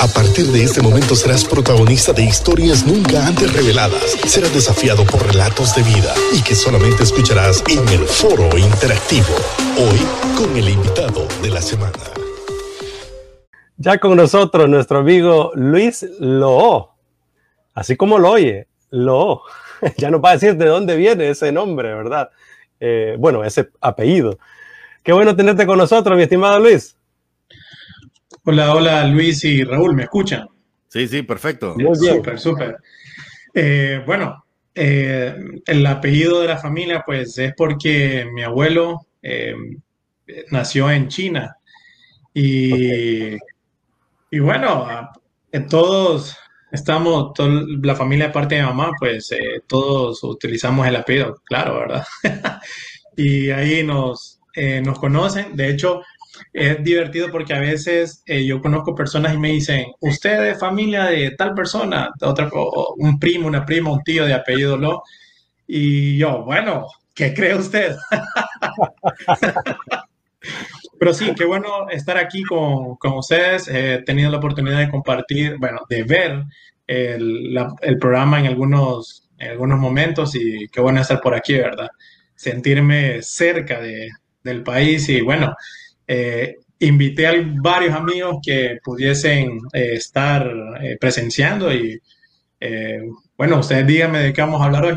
A partir de este momento serás protagonista de historias nunca antes reveladas. Serás desafiado por relatos de vida y que solamente escucharás en el foro interactivo. Hoy con el invitado de la semana. Ya con nosotros nuestro amigo Luis Loo. Así como lo oye, Loo. Ya nos va a decir de dónde viene ese nombre, ¿verdad? Eh, bueno, ese apellido. Qué bueno tenerte con nosotros, mi estimado Luis. Hola, hola Luis y Raúl, ¿me escuchan? Sí, sí, perfecto. Muy bien. Súper, súper. Eh, bueno, eh, el apellido de la familia, pues es porque mi abuelo eh, nació en China. Y, y bueno, todos estamos, la familia de parte de mamá, pues todos utilizamos el apellido, claro, ¿verdad? y ahí nos, nos conocen. De hecho, es divertido porque a veces eh, yo conozco personas y me dicen, usted es familia de tal persona, otra, un primo, una prima, un tío de apellido Lo. Y yo, bueno, ¿qué cree usted? Pero sí, qué bueno estar aquí con, con ustedes. He tenido la oportunidad de compartir, bueno, de ver el, el programa en algunos, en algunos momentos y qué bueno estar por aquí, ¿verdad? Sentirme cerca de, del país y bueno, eh, invité a varios amigos que pudiesen eh, estar eh, presenciando y bueno, ustedes díganme de qué vamos a hablar hoy.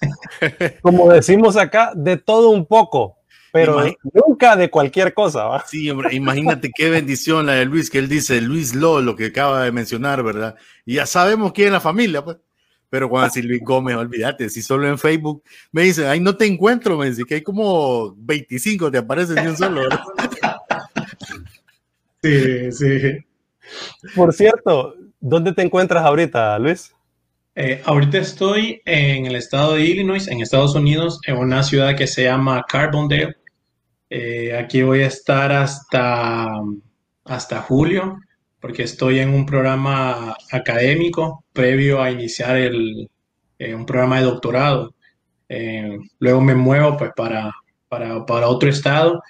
Como decimos acá, de todo un poco, pero nunca de cualquier cosa. ¿va? Sí, hombre, imagínate qué bendición la de Luis, que él dice Luis Lo, lo que acaba de mencionar, ¿verdad? Y ya sabemos quién es la familia, pues. Pero cuando decir Luis Gómez, olvídate, si solo en Facebook me dicen, ay, no te encuentro, me dice que hay como 25, te aparecen de un solo. ¿verdad? Sí, sí. Por cierto, ¿dónde te encuentras ahorita, Luis? Eh, ahorita estoy en el estado de Illinois, en Estados Unidos, en una ciudad que se llama Carbondale. Eh, aquí voy a estar hasta, hasta julio, porque estoy en un programa académico previo a iniciar el, eh, un programa de doctorado. luego me muevo pues, para, para, para otro estado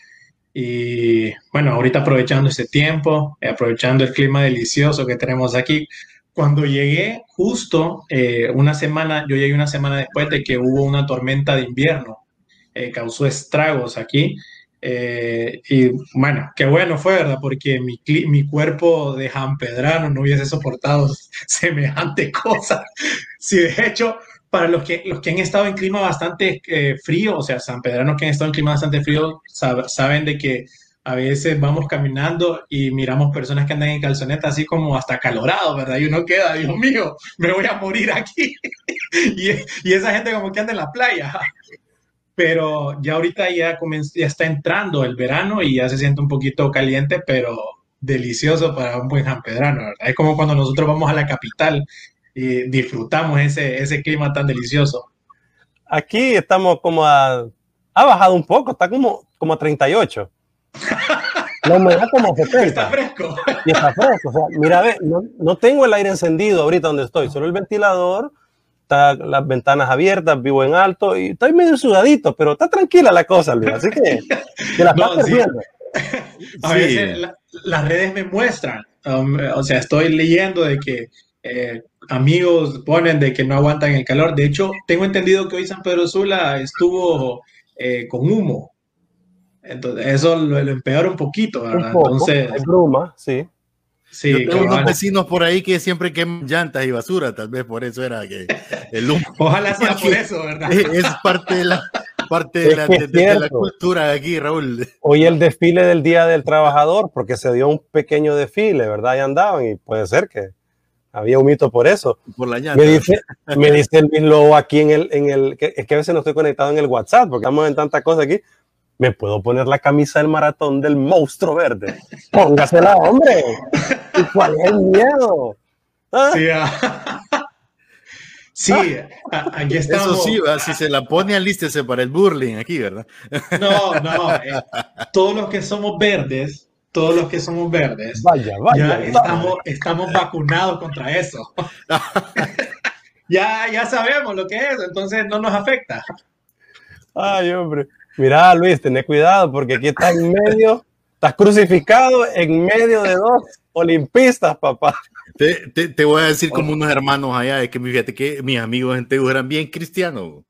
y bueno, ahorita aprovechando ese tiempo, eh, aprovechando el clima delicioso que tenemos aquí. Cuando llegué justo eh, una semana, yo llegué una semana después de que hubo una tormenta de invierno, eh, causó estragos aquí. y bueno, qué bueno fue, ¿verdad? Porque mi, mi cuerpo de jampedrano no hubiese soportado semejante cosa. Si de hecho para los que, los que han estado en clima bastante eh, frío, o sea, San Pedranos que han estado en clima bastante frío, saben de que a veces vamos caminando y miramos personas que andan en calzoneta así como hasta calorado, ¿verdad? Y uno queda, Dios mío, me voy a morir aquí. y, esa gente como que anda en la playa. Pero ya ahorita ya, ya está entrando el verano y ya se siente un poquito caliente, pero delicioso para un buen jampedrano, ¿verdad? Es como cuando nosotros vamos a la capital y disfrutamos ese, ese clima tan delicioso. Aquí estamos como a... Ha bajado un poco, está como, como a 38. La humedad como 70. Está fresco. Y está fresco. O sea, mira, ve, no, no, tengo el aire encendido ahorita donde estoy, solo el ventilador, está las ventanas abiertas, vivo en alto y estoy medio sudadito, pero está tranquila la cosa, Luis. Así que, que la estás perdiendo. A veces las redes me muestran, um, o sea, estoy leyendo de que eh, amigos ponen de que no aguantan el calor. De hecho, tengo entendido que hoy San Pedro Sula estuvo eh, con humo. Entonces, eso lo, empeora un poquito, ¿verdad? Entonces, es bruma, sí. Sí, Yo tengo unos vecinos por ahí que siempre queman llantas y basura, tal vez por eso era que el humo. Ojalá sea por eso, ¿verdad? Es parte de la, parte de, la, de la, cultura de aquí, Raúl. Hoy el desfile del Día del Trabajador, porque se dio un pequeño desfile, ¿verdad? Y andaban y puede ser que había un mito por eso. Por la me dice, me dice el mismo aquí en el, en el, que, es que a veces no estoy conectado en el WhatsApp porque estamos en tantas cosas aquí. Me puedo poner la camisa del maratón del monstruo verde. Póngasela, hombre. ¿Y cuál es el miedo? ¿Ah? Sí, ah. sí aquí estamos. Eso sí, si se la pone, alístese para el burling aquí, ¿verdad? No, no. Eh, todos los que somos verdes todos los que somos verdes, vaya, vaya, ya estamos, estamos vacunados contra eso. ya, ya sabemos lo que es, entonces no nos afecta. Ay, hombre. Mira, Luis, ten cuidado porque aquí estás en medio, estás crucificado en medio de dos Olimpistas, papá. Te, te, te, voy a decir como unos hermanos allá, es que fíjate que mis amigos en Tegu eran bien cristianos.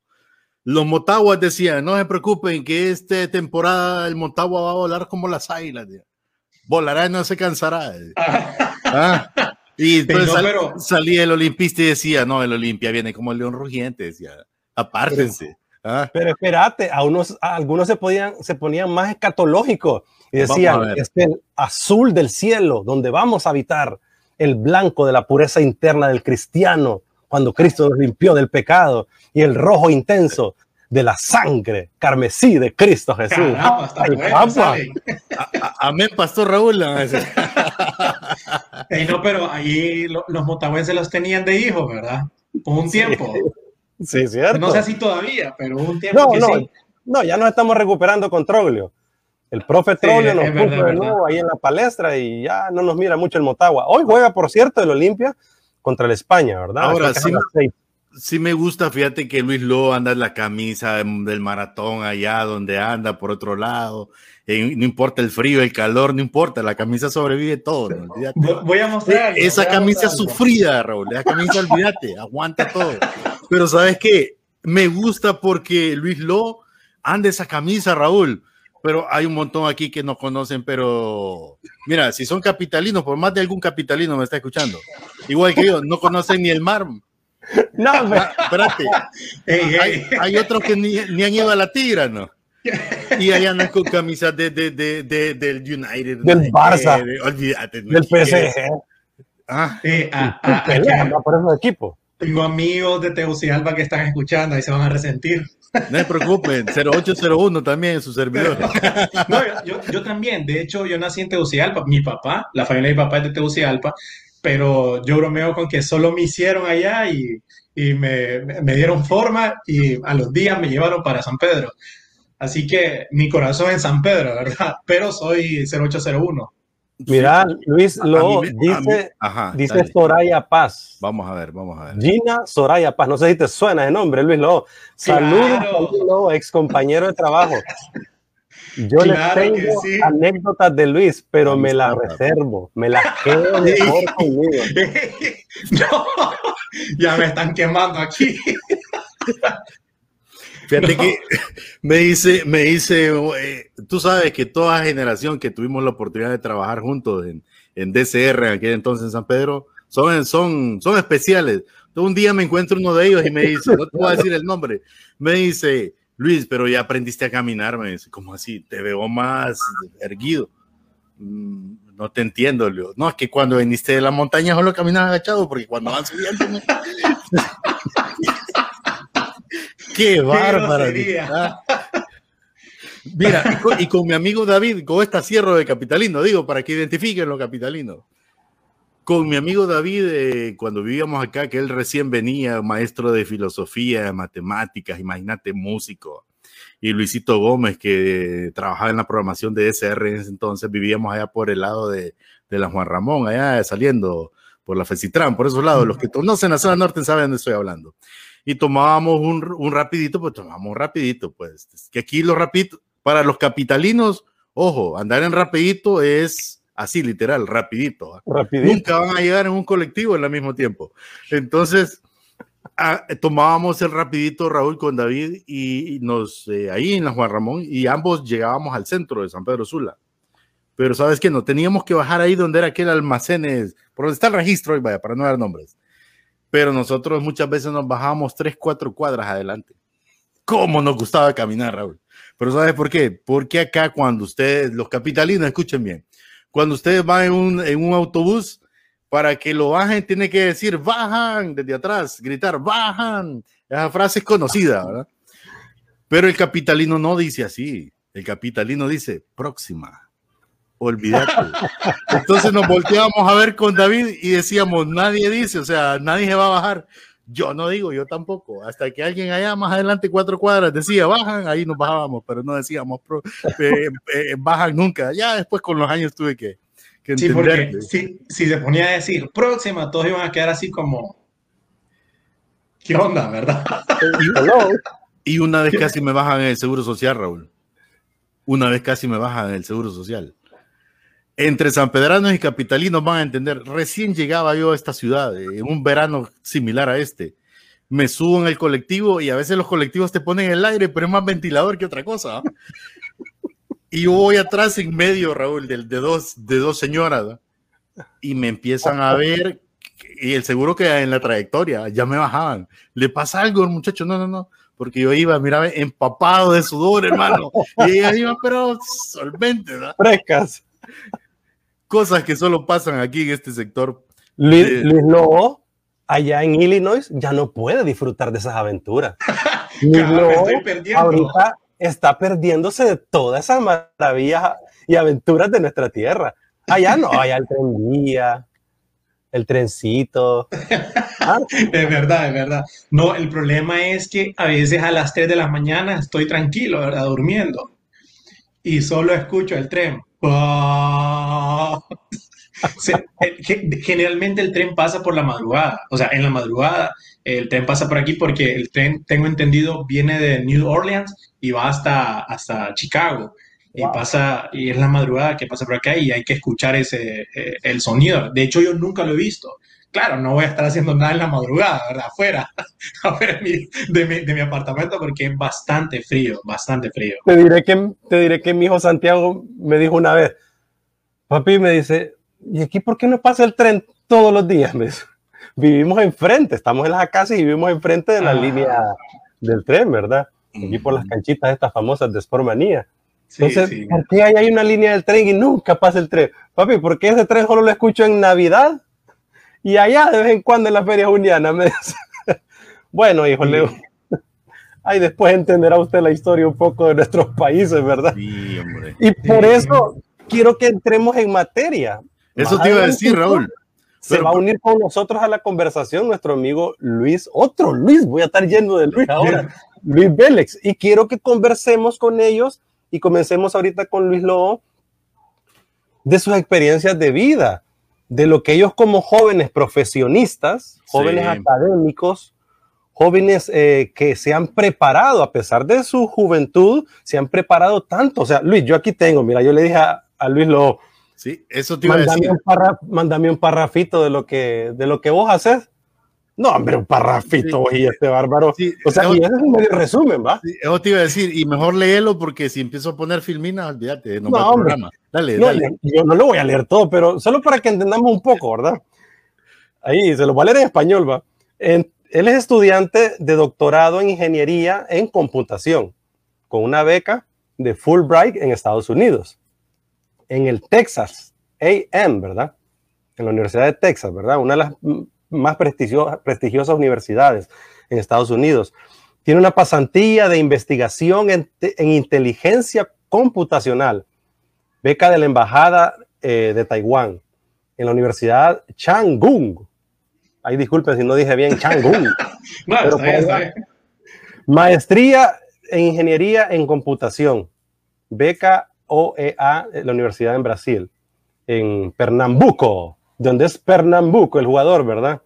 Los Motaguas decían, no se preocupen que esta temporada el Motagua va a volar como las águilas. Volará y no se cansará. ah, y entonces no, pero... salía el olimpista y decía, no, el Olimpia viene como el león rugiente, decía, apártense. Pero, ah. pero espérate, a, unos, a algunos se, podían, se ponían más escatológicos y decían, es el azul del cielo, donde vamos a habitar, el blanco de la pureza interna del cristiano, cuando Cristo nos limpió del pecado, y el rojo intenso de la sangre carmesí de Cristo Jesús. Amén, Pastor Raúl. no, pero ahí los motahuenses los tenían de hijos, ¿verdad? Por un tiempo. Sí, cierto. No sé si todavía, pero un tiempo no, que no, sí. No, ya nos estamos recuperando con Troglio. El profe Troglio nos puso de nuevo ahí en la palestra y ya no nos mira mucho el Motagua. Hoy juega, por cierto, el Olimpia contra el España, ¿verdad? Ahora sí, sí me gusta, fíjate que Luis Lo anda en la camisa del maratón allá donde anda, por otro lado. Eh, no importa el frío, el calor, no importa, la camisa sobrevive todo. Voy a mostrar. Esa camisa sufrida, Raúl, esa camisa, olvídate, aguanta todo. Pero ¿sabes qué? Me gusta porque Luis Lo anda esa camisa, Raúl pero hay un montón aquí que no conocen, pero mira, si son capitalinos, por más de algún capitalino me está escuchando, igual que yo, no conocen ni el mar. No, ah, espérate. Hay, otros que ni, han ido a la Tigra, ¿no? Y ahí andan con camisas de, de, de, del United, del Barça, olvídate, del PSG. Ah, eh, ah, ah, ah por ese equipo. Tengo amigos de Tegucigalpa que están escuchando y se van a resentir. No se preocupen, 0801 también en su servidor. No, yo, yo, también, de hecho, yo nací en Tegucigalpa. Mi papá, la familia de mi papá es de Tegucigalpa, pero yo bromeo con que solo me hicieron allá y, y me, me, dieron forma y a los días me llevaron para San Pedro. Así que mi corazón en San Pedro, ¿verdad? Pero soy 0801. Mira, Luis lo dice, dice Soraya Paz. Vamos a ver, vamos a ver. Gina Soraya Paz, no sé si te suena el nombre, Luis Lo. Saludos, ex compañero de trabajo. Yo le tengo anécdotas de Luis, pero me las reservo, me las quedo mejor conmigo. no, ya me están quemando aquí. Fíjate que me dice, me dice, eh, tú sabes que toda generación que tuvimos la oportunidad de trabajar juntos en, en DCR, en aquel entonces en San Pedro, son, son, son especiales. un día me encuentro uno de ellos y me dice, no te voy a decir el nombre, me dice, Luis, pero ya aprendiste a caminar, me dice, ¿cómo así? Te veo más erguido. Mm, no te entiendo, Leo. No, es que cuando viniste de la montaña solo caminas agachado, porque cuando van subiendo... Qué bárbaro. Ah. Mira, y con, mi amigo David, con esta cierro de capitalino, digo, para que identifiquen los capitalinos. Con mi amigo David, eh, cuando vivíamos acá, que él recién venía, maestro de filosofía, matemáticas, imagínate, músico, y Luisito Gómez, que trabajaba en la programación de SR en ese entonces, vivíamos allá por el lado de, de la Juan Ramón, allá saliendo por la Fecitran, por esos lados. Los que conocen la zona norte saben de dónde estoy hablando y tomábamos un, un rapidito, pues tomábamos rapidito, pues. Que aquí lo rapidito, para los capitalinos, ojo, andar en rapidito es así, literal, rapidito. rapidito. Nunca van a llegar en un colectivo al mismo tiempo. Entonces, tomábamos el rapidito Raúl con David y, nos eh, ahí en la Juan Ramón y ambos llegábamos al centro de San Pedro Sula. Pero sabes que no teníamos que bajar ahí donde era aquel almacén, por donde está el registro, y vaya, para no dar nombres pero nosotros muchas veces nos bajábamos tres, cuatro cuadras adelante. ¿Cómo nos gustaba caminar, Raúl? Pero ¿sabes por qué? Porque acá cuando ustedes, los capitalinos, escuchen bien, cuando ustedes van en un, en un autobús, para que lo bajen, tiene que decir bajan desde atrás, gritar bajan. Esa frase es conocida, ¿verdad? Pero el capitalino no dice así. El capitalino dice próxima olvídate. Entonces nos volteábamos a ver con David y decíamos, nadie dice, o sea, nadie se va a bajar. Yo no digo, yo tampoco. Hasta que alguien allá más adelante, cuatro cuadras, decía, bajan, ahí nos bajábamos, pero no decíamos, eh, eh, bajan nunca. Ya después con los años tuve que... que sí, porque si, si se ponía a decir próxima, todos iban a quedar así como... ¿Qué onda, verdad? y una vez casi me bajan el seguro social, Raúl. Una vez casi me bajan el seguro social entre San Pedranos y Capitalinos van a entender. Recién llegaba yo a esta ciudad en un verano similar a este. Me subo en el colectivo y a veces los colectivos te ponen el aire, pero es más ventilador que otra cosa. ¿ah? y yo voy atrás en medio, Raúl, de, de dos, de dos señoras y me empiezan a ver y el seguro que en la trayectoria ya me bajaban. ¿Le pasa algo al muchacho? No, no, no. Porque yo iba, mira, empapado de sudor, hermano. y ella iba, pero solvente, ¿verdad? Frescas. Cosas que solo pasan aquí en este sector. Luis, eh, Luis Lobo, allá en Illinois, ya no puede disfrutar de esas aventuras. Luis Lobo, ahorita está perdiéndose de todas esas maravillas y aventuras de nuestra tierra. Allá no, allá el tren el trencito. Ah. Es verdad, es verdad. No, el problema es que a veces a las 3 de la mañana estoy tranquilo, ¿verdad? Durmiendo. Y solo escucho el tren. Generalmente el tren pasa por la madrugada. O sea, en la madrugada el tren pasa por aquí porque el tren, tengo entendido, viene de New Orleans y va hasta, hasta Chicago y pasa, y es la madrugada que pasa por acá y hay que escuchar ese, eh, el sonido. De hecho, yo nunca lo he visto. Claro, no voy a estar haciendo nada en la madrugada, ¿verdad? Afuera, afuera de, mi, de, mi, apartamento porque es bastante frío, bastante frío. Te diré, que, te diré que mi hijo Santiago me dijo una vez, papi me dice, ¿y aquí por qué no pasa el tren todos los días? Me vivimos enfrente, estamos en las casas y vivimos enfrente de la ah. línea del tren, ¿verdad? Aquí por las canchitas estas famosas de Sportmanía. Entonces, ¿por qué hay una línea del tren y nunca pasa el tren? Papi, ¿por qué ese tren solo lo escucho en Navidad? Y allá de vez en cuando en la feria juniana. Me bueno, hijo, Leo. Ahí después entenderá usted la historia un poco de nuestros países, ¿verdad? Sí, hombre. Y por eso quiero que entremos en materia. Eso te iba a decir, Raúl. Se va a unir con nosotros a la conversación nuestro amigo Luis, otro Luis, voy a estar lleno de Luis ahora, Luis Vélez, y quiero que conversemos con ellos y comencemos ahorita con Luis Lobo de sus experiencias de vida, de lo que ellos como jóvenes profesionistas, jóvenes académicos, jóvenes eh, que se han preparado a pesar de su juventud, se han preparado tanto. O sea, Luis, yo aquí tengo, mira, yo le dije a, Luis Lobo, sí, eso te iba a decir. Un mándame un parrafito de lo que, de lo que vos haces no, hombre, un parrafito y este bárbaro. o sea, y ese es un medio resumen, ¿va? eso te iba a decir, y mejor léelo porque si empiezo a poner filmina, olvídate, no, no programa. Dale, dale. Yo no lo voy a leer todo, pero solo para que entendamos un poco, ¿verdad? Ahí, se lo voy a leer en español, ¿va? él es estudiante de doctorado en ingeniería en computación, con una beca de Fulbright en Estados Unidos, en el Texas AM, ¿verdad? En la Universidad de Texas, ¿verdad? Una de las más prestigiosas universidades en Estados Unidos. Tiene una pasantía de investigación en, inteligencia computacional, beca de la Embajada eh, de Taiwán, en la Universidad Changung. Ahí disculpen si no dije bien Changung. Maestría en Ingeniería en Computación, beca OEA de la Universidad en Brasil, en Pernambuco donde es Pernambuco el jugador, ¿verdad?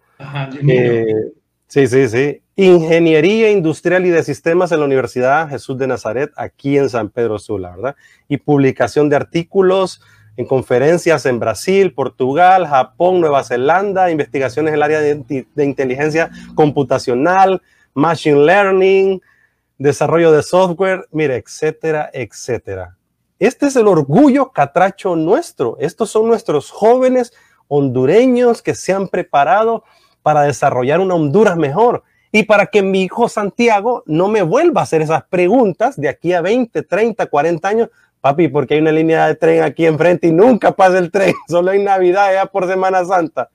Eh, sí, sí, sí. Ingeniería Industrial y de Sistemas en la Universidad Jesús de Nazaret, aquí en San Pedro Sula, ¿verdad? Y publicación de artículos en conferencias en Brasil, Portugal, Japón, Nueva Zelanda, investigaciones en el área de, de inteligencia computacional, machine learning, desarrollo de software, mire, etcétera, etcétera. Este es el orgullo catracho nuestro. Estos son nuestros jóvenes hondureños que se han preparado para desarrollar una Honduras mejor y para que mi hijo Santiago no me vuelva a hacer esas preguntas de aquí a 20, 30, 40 años. Papi, porque hay una línea de tren aquí enfrente y nunca pasa el tren, solo en Navidad, ya por Semana Santa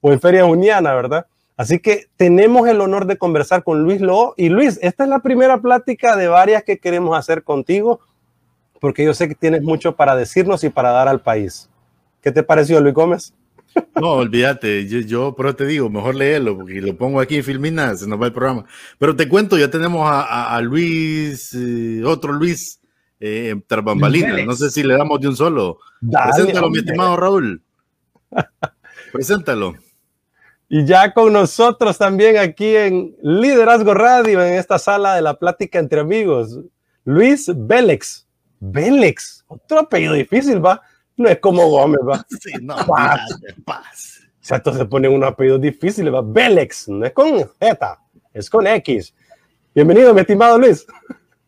o en Feria Juniana, ¿verdad? Así que tenemos el honor de conversar con Luis Lo. Y Luis, esta es la primera plática de varias que queremos hacer contigo, porque yo sé que tienes mucho para decirnos y para dar al país. ¿Qué te pareció, Luis Gómez? No, olvídate, yo, pero te digo, mejor léelo, porque lo pongo aquí en Filmina, se nos va el programa. Pero te cuento, ya tenemos a, Luis, eh, otro Luis, eh, No sé si le damos de un solo. Preséntalo, mi estimado Raúl. Preséntalo. Y ya con nosotros también aquí en Liderazgo Radio, en esta sala de la plática entre amigos, Luis Bélex. Bélex, otro apellido difícil, va. No es como Gómez, va. Sí, no, Paz. paz. O sea, entonces ponen unos apellidos difíciles, va. Belex, no es con Z, es con X. Bienvenido, mi estimado Luis.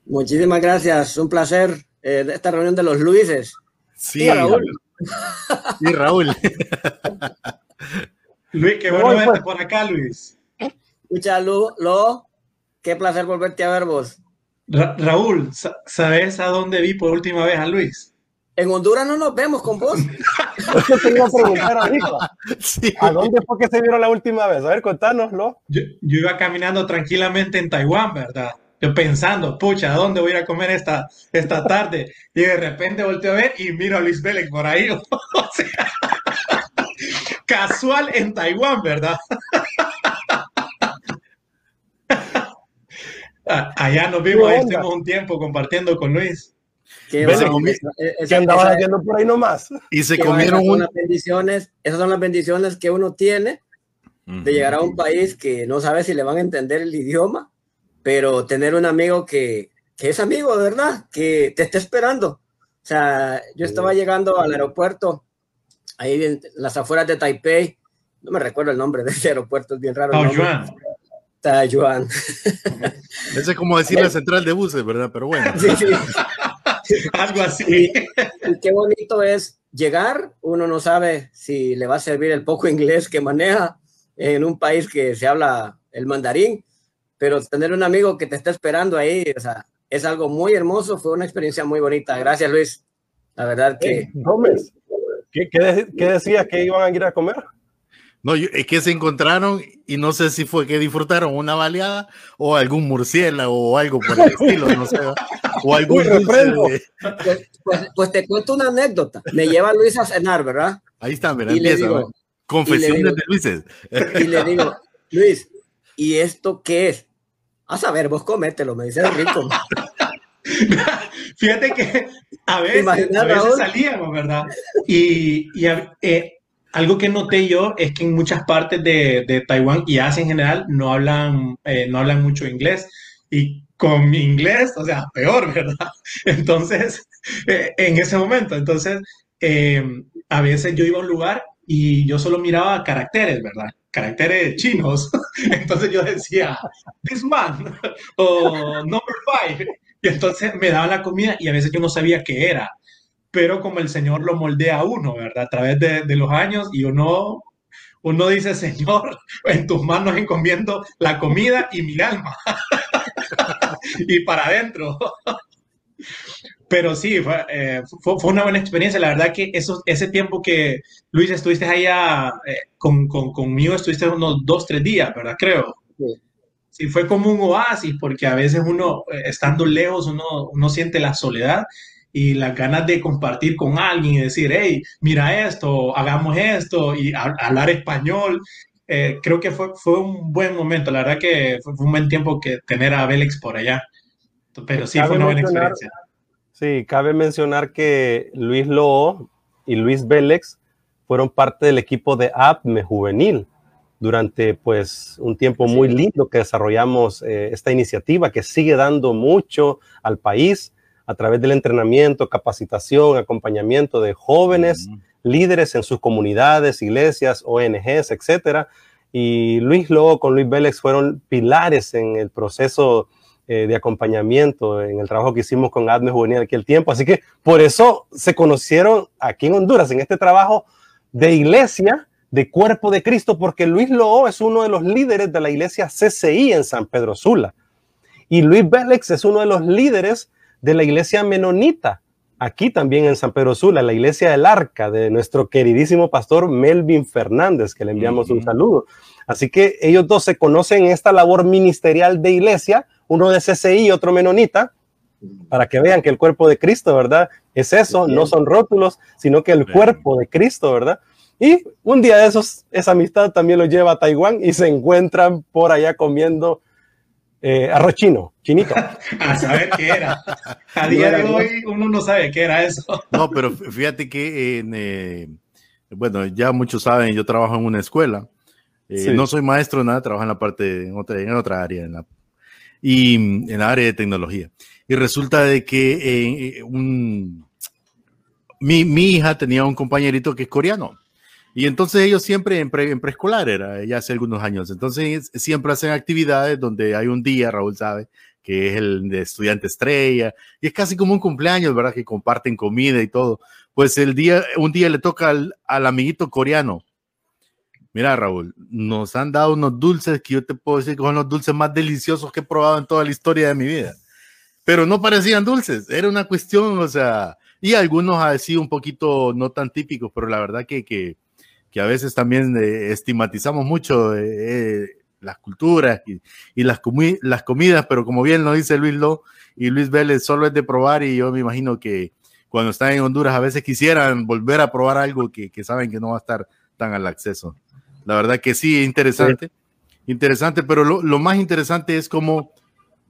Muchísimas gracias, un placer eh, de esta reunión de los Luises. Sí, Y Raúl. Y Raúl. Luis, qué bueno verte pues. por acá, Luis. Mucha luz, lo, qué placer volverte a ver vos. Ra- Raúl, sa- ¿sabes a dónde vi por última vez a Luis? En Honduras no nos vemos con vos. Es que te iba a preguntar ahorita, Sí. ¿a dónde fue que se vieron la última vez? A ver, contánoslo. Yo, yo iba caminando tranquilamente en Taiwán, ¿verdad? Yo pensando, pucha, ¿a dónde voy a ir a comer esta, esta tarde? Y de repente volteo a ver y miro a Luis Vélez por ahí. O sea, casual en Taiwán, ¿verdad? Ah, Allá nos vimos, ¿Qué ahí estuvimos un tiempo compartiendo con Luis. Qué esa- ¿Qué andabas esa- haciendo por ahí nomás? Y se comieron un. las bendiciones, esas son las bendiciones que uno tiene de llegar a un país que no sabe si le van a entender el idioma, pero tener un amigo que, que es amigo, de verdad, que te está esperando. O sea, yo estaba llegando al aeropuerto, ahí en las afueras de Taipei, no me recuerdo el nombre de ese aeropuerto, es bien raro. Taoyuan. Ese es como decir la central de buses, ¿verdad? Pero bueno. Sí, sí. Algo así. Y qué bonito es llegar, uno no sabe si le va a servir el poco inglés que maneja en un país que se habla el mandarín, pero tener un amigo que te está esperando ahí, o sea, es algo muy hermoso, fue una experiencia muy bonita. Gracias, Luis. La verdad que Gómez, ¿qué, qué, de- qué decías que iban a ir a comer? No, es que se encontraron y no sé si fue que disfrutaron una baleada o algún murciélago o algo por el estilo, no sé. O algún de- pues, pues- pues te cuento una anécdota. Me lleva Luis a cenar, ¿verdad? Ahí está, mira, empieza. digo-. Confesiones digo- de Luises. Y le digo, Luis, ¿y esto qué es? A saber, vos comételo, me dice rico. Fíjate que a veces, a veces salíamos, ¿verdad? Y, y eh, algo que noté yo es que en muchas partes de, de Taiwán y Asia en general no hablan, eh, no hablan mucho inglés. Y con mi inglés, o sea, peor, ¿verdad? Entonces, eh, en ese momento, entonces, eh, a veces yo iba a un lugar y yo solo miraba caracteres, ¿verdad? Caracteres chinos. Entonces yo decía, this man, o number five. Y entonces me daban la comida y a veces yo no sabía qué era. Pero como el Señor lo moldea a uno, ¿verdad? A través de, de los años y uno, uno dice, Señor, en tus manos encomiendo la comida y mi alma. y para adentro. Pero sí, fue, eh, fue, fue una buena experiencia. La verdad que eso, ese tiempo que, Luis, estuviste allá eh, con, con- conmigo, estuviste unos dos, tres días, ¿verdad? Creo. Sí. Sí, fue como un oasis, porque a veces uno, eh, estando lejos, uno, uno siente la soledad y las ganas de compartir con alguien y decir, hey, mira esto, hagamos esto y ha- hablar español. Eh, creo que fue, fue un buen momento. La verdad que fue, un buen tiempo que tener a Bélix por allá. Pero sí, Cabe fue una buena experiencia. Sí, cabe mencionar que Luis Loo y Luis Vélez fueron parte del equipo de APME juvenil durante pues un tiempo muy lindo que desarrollamos eh, esta iniciativa que sigue dando mucho al país a través del entrenamiento, capacitación, acompañamiento de jóvenes líderes en sus comunidades, iglesias, ONGs, etcétera. Y Luis Lobo con Luis Vélez fueron pilares en el proceso eh, de acompañamiento, en el trabajo que hicimos con ADME Juvenil en aquel tiempo. Así que por eso se conocieron aquí en Honduras, en este trabajo de iglesia, de cuerpo de Cristo, porque Luis Lobo es uno de los líderes de la iglesia CCI en San Pedro Sula. Y Luis Vélez es uno de los líderes de la iglesia menonita aquí también en San Pedro Sula, la iglesia del Arca de nuestro queridísimo pastor Melvin Fernández, que le enviamos un saludo. Así que ellos dos se conocen en esta labor ministerial de iglesia, uno de CCI y otro menonita, para que vean que el cuerpo de Cristo, ¿verdad? Es eso, no son rótulos, sino que el cuerpo de Cristo, ¿verdad? Y un día de esos, esa amistad también lo lleva a Taiwán y se encuentran por allá comiendo eh, arroz chino, chinito. A saber qué era. A día de hoy uno no sabe qué era eso. No, pero fíjate que, en, eh, bueno, ya muchos saben, yo trabajo en una escuela. Eh, Sí. No soy maestro, nada, trabajo en la parte, en otra, en otra área, en la, y en la área de tecnología. Y resulta de que eh, un, mi, mi hija tenía un compañerito que es coreano. Y entonces ellos siempre en, preescolar era, ya hace algunos años, entonces siempre hacen actividades donde hay un día, Raúl sabe, que es el de estudiante estrella, y es casi como un cumpleaños, ¿verdad? Que comparten comida y todo. Pues el día, un día le toca al, al amiguito coreano. Mira, Raúl, nos han dado unos dulces que yo te puedo decir que son los dulces más deliciosos que he probado en toda la historia de mi vida. Pero no parecían dulces, era una cuestión, o sea, y algunos así un poquito no tan típicos, pero la verdad que, que, que a veces también eh, estigmatizamos mucho eh, eh, las culturas y, las, comi las comidas, pero como bien lo dice Luis Lo y Luis Vélez, solo es de probar y yo me imagino que cuando están en Honduras a veces quisieran volver a probar algo que, saben que no va a estar tan al acceso. La verdad que sí, interesante, interesante, pero lo, más interesante es como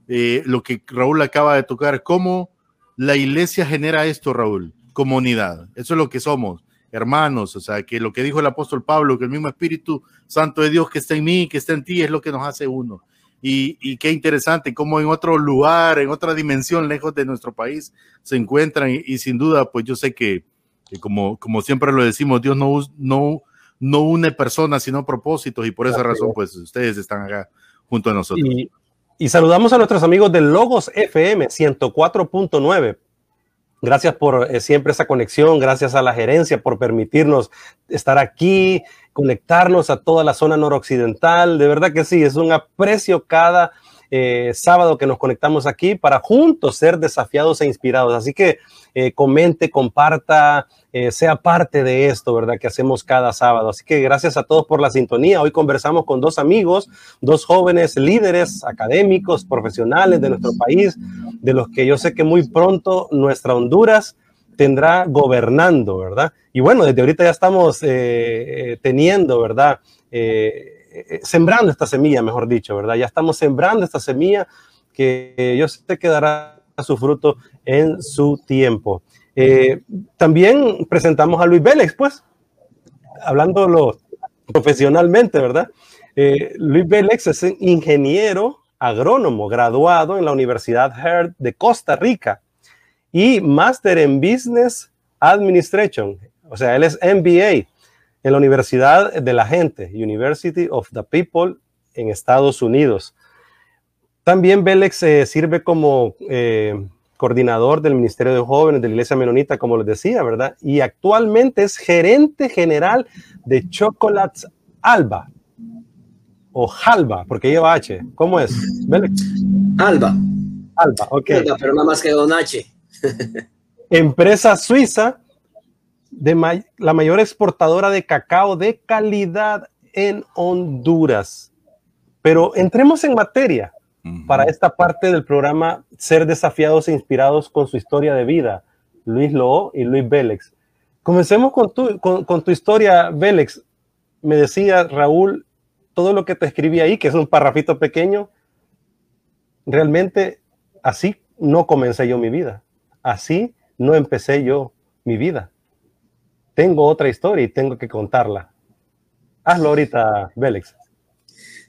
eh, lo que Raúl acaba de tocar, cómo la iglesia genera esto, Raúl, comunidad. Eso es lo que somos hermanos, o sea, que lo que dijo el apóstol Pablo, que el mismo Espíritu Santo de Dios que está en mí, que está en ti, es lo que nos hace uno. Y, y qué interesante, como en otro lugar, en otra dimensión, lejos de nuestro país, se encuentran y, y sin duda, pues yo sé que, que, como, como siempre lo decimos, Dios no, no, no une personas, sino propósitos, y por esa razón, pues ustedes están acá junto a nosotros. Y, y saludamos a nuestros amigos de Logos FM 104.9 Gracias por eh, siempre esa conexión, gracias a la gerencia por permitirnos estar aquí, conectarnos a toda la zona noroccidental. De verdad que sí, es un aprecio cada eh, sábado que nos conectamos aquí para juntos ser desafiados e inspirados. Así que eh, comente, comparta, eh, sea parte de esto, ¿verdad? Que hacemos cada sábado. Así que gracias a todos por la sintonía. Hoy conversamos con dos amigos, dos jóvenes líderes académicos, profesionales de nuestro país, de los que yo sé que muy pronto nuestra Honduras tendrá gobernando, ¿verdad? Y bueno, desde ahorita ya estamos teniendo, ¿verdad? Sembrando esta semilla, mejor dicho, ¿verdad? Ya estamos sembrando esta semilla que yo sé que dará su fruto en su tiempo. Eh, también presentamos a Luis Vélez, pues, hablándolo profesionalmente, ¿verdad? Eh, Luis Vélez es ingeniero agrónomo graduado en la Universidad Heard de Costa Rica y máster en Business Administration. O sea, él es MBA en la Universidad de la Gente, University of the People en Estados Unidos. También Vélez eh, sirve como eh, coordinador del Ministerio de Jóvenes de la Iglesia Menonita, como les decía, ¿verdad? Y actualmente es gerente general de Chocolates Alba o Halba, porque lleva H. ¿Cómo es? Vélez? Alba. Alba, ok. Alba, pero nada más que Don H. Empresa suiza de la mayor exportadora de cacao de calidad en Honduras. Pero entremos en materia para esta parte del programa Ser desafiados e inspirados con su historia de vida, Luis Loo y Luis Vélez. Comencemos con tu, con, tu historia, Vélez. Me decía Raúl, todo lo que te escribí ahí, que es un parrafito pequeño, realmente así no comencé yo mi vida. Así no empecé yo mi vida tengo otra historia y tengo que contarla. Hazlo ahorita, Vélez.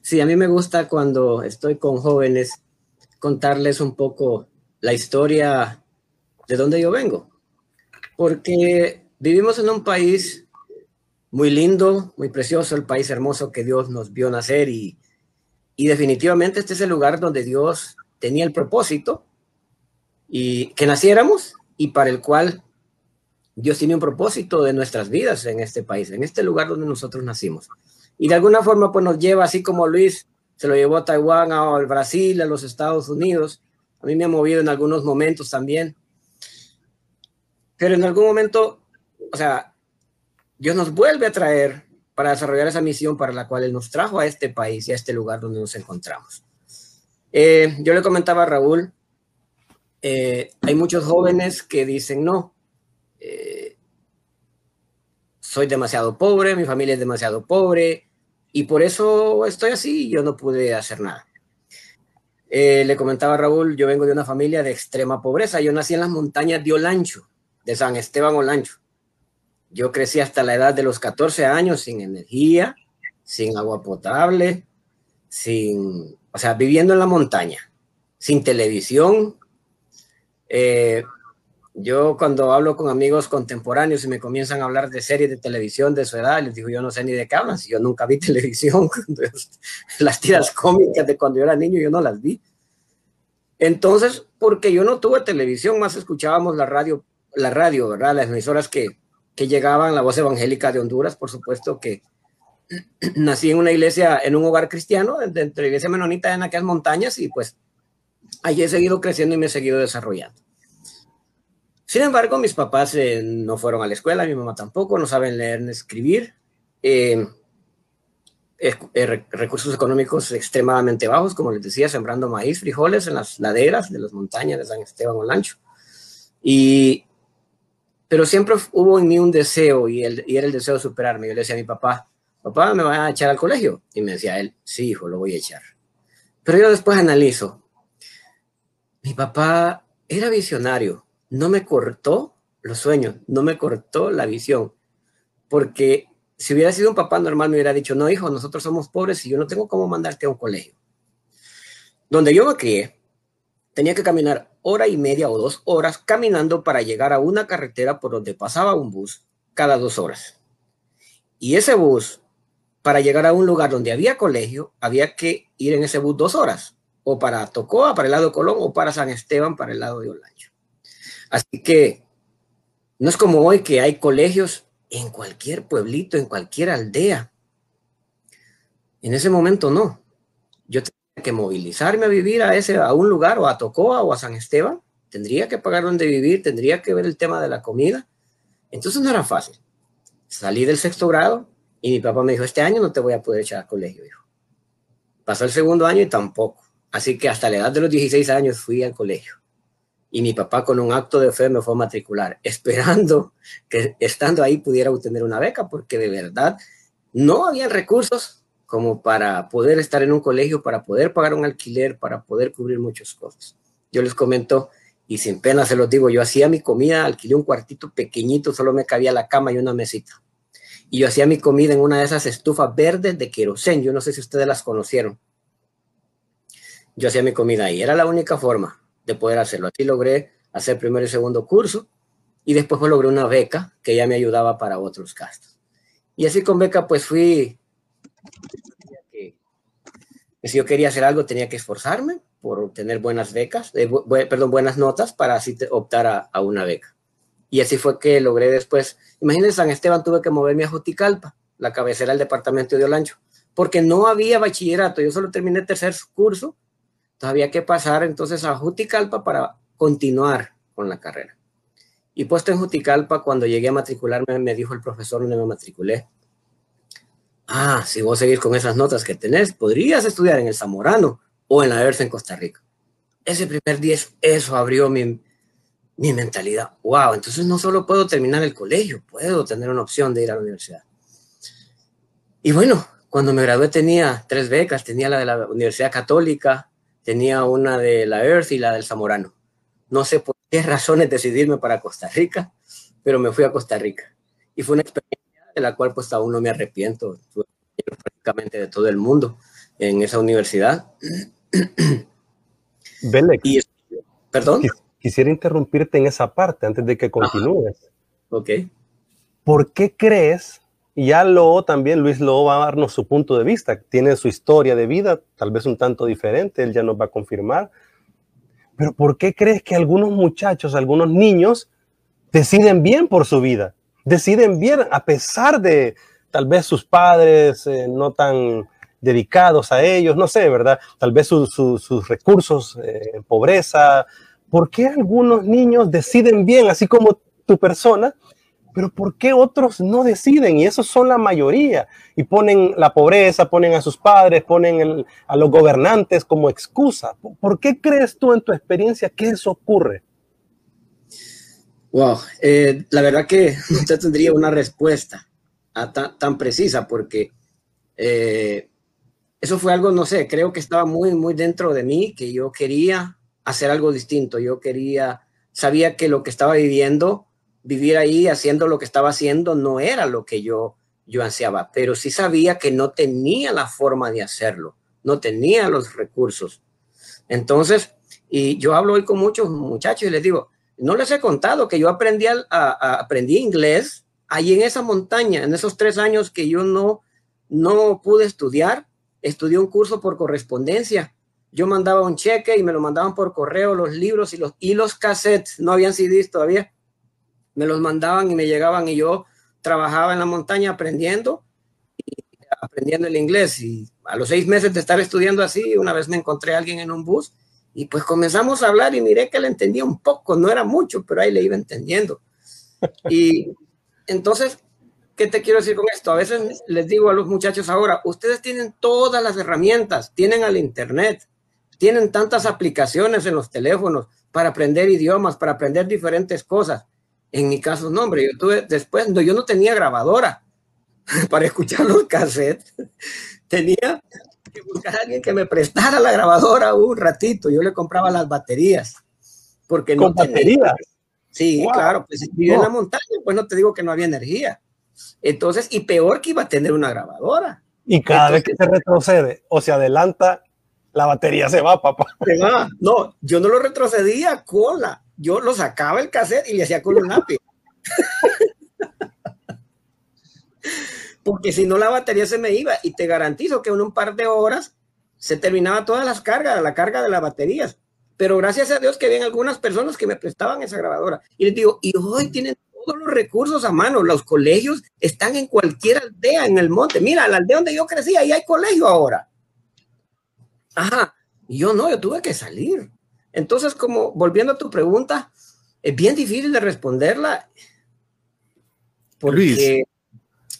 Sí, a mí me gusta cuando estoy con jóvenes contarles un poco la historia de donde yo vengo, porque vivimos en un país muy lindo, muy precioso, el país hermoso que Dios nos vio nacer y, y definitivamente este es el lugar donde Dios tenía el propósito y que naciéramos y para el cual Dios tiene un propósito de nuestras vidas en este país, en este lugar donde nosotros nacimos. Y de alguna forma, pues nos lleva, así como Luis se lo llevó a Taiwán, al Brasil, a los Estados Unidos. A mí me ha movido en algunos momentos también. Pero en algún momento, o sea, Dios nos vuelve a traer para desarrollar esa misión para la cual Él nos trajo a este país y a este lugar donde nos encontramos. Eh, yo le comentaba a Raúl, eh, hay muchos jóvenes que dicen, no, eh, soy demasiado pobre, mi familia es demasiado pobre y por eso estoy así, yo no pude hacer nada. Eh, le comentaba Raúl, yo vengo de una familia de extrema pobreza, yo nací en las montañas de Olancho, de San Esteban Olancho. Yo crecí hasta la edad de los 14 años sin energía, sin agua potable, sin, o sea, viviendo en la montaña, sin televisión. Eh, Yo cuando hablo con amigos contemporáneos y me comienzan a hablar de series de televisión de su edad, les digo, yo no sé ni de qué hablan, yo nunca vi televisión, las tiras cómicas de cuando yo era niño yo no las vi. Entonces, porque yo no tuve televisión, más escuchábamos la radio, la radio, ¿verdad? Las emisoras que, que llegaban, la voz evangélica de Honduras, por supuesto que nací en una iglesia, en un hogar cristiano, dentro de iglesia menonita en aquellas montañas y pues allí he seguido creciendo y me he seguido desarrollando. Sin embargo, mis papás eh, no fueron a la escuela, mi mamá tampoco, no saben leer ni escribir. Eh, eh, recursos económicos extremadamente bajos, como les decía, sembrando maíz, frijoles en las laderas de las montañas de San Esteban Olancho. Y, pero siempre hubo en mí un deseo y, era el deseo de superarme. Yo le decía a mi papá, papá, ¿me va a echar al colegio? Y me decía él, sí, hijo, lo voy a echar. Pero yo después analizo. Mi papá era visionario, no me cortó los sueños, no me cortó la visión, porque si hubiera sido un papá normal me hubiera dicho, no, hijo, nosotros somos pobres y yo no tengo cómo mandarte a un colegio. Donde yo me crié, tenía que caminar hora y media o dos horas caminando para llegar a una carretera por donde pasaba un bus cada dos horas. Y ese bus, para llegar a un lugar donde había colegio, había que ir en ese bus dos horas, o para Tocoa, para el lado de Colón, o para San Esteban, para el lado de Olancho. Así que no es como hoy que hay colegios en cualquier pueblito, en cualquier aldea. En ese momento no. Yo tenía que movilizarme a vivir a, ese, a un lugar o a Tocoa o a San Esteban. Tendría que pagar donde vivir, tendría que ver el tema de la comida. Entonces no era fácil. Salí del sexto grado y mi papá me dijo, este año no te voy a poder echar al colegio, hijo. Pasó el segundo año y tampoco. Así que hasta la edad de los 16 años fui al colegio y mi papá con un acto de fe me fue a matricular, esperando que estando ahí pudiera obtener una beca, porque de verdad no había recursos como para poder estar en un colegio, para poder pagar un alquiler, para poder cubrir muchas cosas. Yo les comento, y sin pena se los digo, yo hacía mi comida, alquilé un cuartito pequeñito, solo me cabía la cama y una mesita. Y yo hacía mi comida en una de esas estufas verdes de querosén, yo no sé si ustedes las conocieron. Yo hacía mi comida ahí, era la única forma de poder hacerlo. Así logré hacer primero y segundo curso y después pues logré una beca que ya me ayudaba para otros gastos. Y así con beca pues fui, si yo quería hacer algo tenía que esforzarme por obtener buenas becas, eh, perdón, buenas notas para así optar a, una beca. Y así fue que logré después, imagínense, San Esteban tuve que moverme a Juticalpa, la cabecera del departamento de Olancho, porque no había bachillerato, yo solo terminé tercer curso había que pasar entonces a Juticalpa para continuar con la carrera. Y puesto en Juticalpa, cuando llegué a matricularme, me dijo el profesor donde me matriculé, ah, si vos seguís con esas notas que tenés, podrías estudiar en el Zamorano o en la ERSA en Costa Rica. Ese primer 10, eso abrió mi, mi mentalidad. Wow, entonces no solo puedo terminar el colegio, puedo tener una opción de ir a la universidad. Y bueno, cuando me gradué tenía tres becas, tenía la de la Universidad Católica, tenía una de la Earth y la del Zamorano. No sé por qué razones decidirme para Costa Rica, pero me fui a Costa Rica. Y fue una experiencia de la cual pues aún no me arrepiento. Estuve prácticamente de todo el mundo en esa universidad. Belek, perdón. Quisiera interrumpirte en esa parte antes de que continúes. Ok. ¿Por qué crees y ya Lo también, Luis Lo va a darnos su punto de vista, tiene su historia de vida, tal vez un tanto diferente, él ya nos va a confirmar. Pero ¿por qué crees que algunos muchachos, algunos niños, deciden bien por su vida? Deciden bien a pesar de tal vez sus padres eh, no tan dedicados a ellos, no sé, ¿verdad? Tal vez sus recursos, eh, pobreza. ¿Por qué algunos niños deciden bien, así como tu persona, pero ¿por qué otros no deciden? Y esos son la mayoría. Y ponen la pobreza, ponen a sus padres, ponen a los gobernantes como excusa. ¿Por qué crees tú en tu experiencia que eso ocurre? Wow, eh, la verdad que no tendría una respuesta tan, precisa porque eh, eso fue algo, no sé, creo que estaba muy, muy dentro de mí, que yo quería hacer algo distinto. Yo quería, sabía que lo que estaba viviendo vivir ahí haciendo lo que estaba haciendo no era lo que yo, yo ansiaba, pero sí sabía que no tenía la forma de hacerlo, no tenía los recursos. Entonces, y yo hablo hoy con muchos muchachos y les digo, No les he contado que yo aprendí, a, aprendí inglés ahí en esa montaña, en esos tres años que yo no, no pude estudiar, estudié un curso por correspondencia. Yo mandaba un cheque y me lo mandaban por correo, los libros y los, y los cassettes, no habían CDs todavía. Me los mandaban y me llegaban y yo trabajaba en la montaña aprendiendo, aprendiendo el inglés. Y a los seis meses de estar estudiando así, una vez me encontré a alguien en un bus y pues comenzamos a hablar y miré que le entendía un poco, no era mucho, pero ahí le iba entendiendo. Y entonces, ¿qué te quiero decir con esto? A veces les digo a los muchachos ahora, ustedes tienen todas las herramientas, tienen al Internet, tienen tantas aplicaciones en los teléfonos para aprender idiomas, para aprender diferentes cosas. En mi caso, no, hombre, yo tuve después, no, yo no tenía grabadora para escuchar los cassettes. tenía que buscar a alguien que me prestara la grabadora un ratito. Yo le compraba las baterías. Porque no baterías? Sí, claro, pues vivía en la montaña, pues no te digo que no había energía. Entonces, y peor que iba a tener una grabadora. Y cada vez que se retrocede o se adelanta, la batería se va, papá. Se va. No, yo no lo retrocedía con la, yo lo sacaba el cassette y le hacía con un lápiz. Porque si no la batería se me iba y te garantizo que en un par de horas se terminaba todas las cargas, la carga de las baterías. Pero gracias a Dios que habían algunas personas que me prestaban esa grabadora. Y les digo, y hoy tienen todos los recursos a mano. Los colegios están en cualquier aldea en el monte. Mira, la aldea donde yo crecí, ahí hay colegio ahora. Ajá. Y yo no, yo tuve que salir. Entonces, como volviendo a tu pregunta, es bien difícil de responderla. Porque, Luis.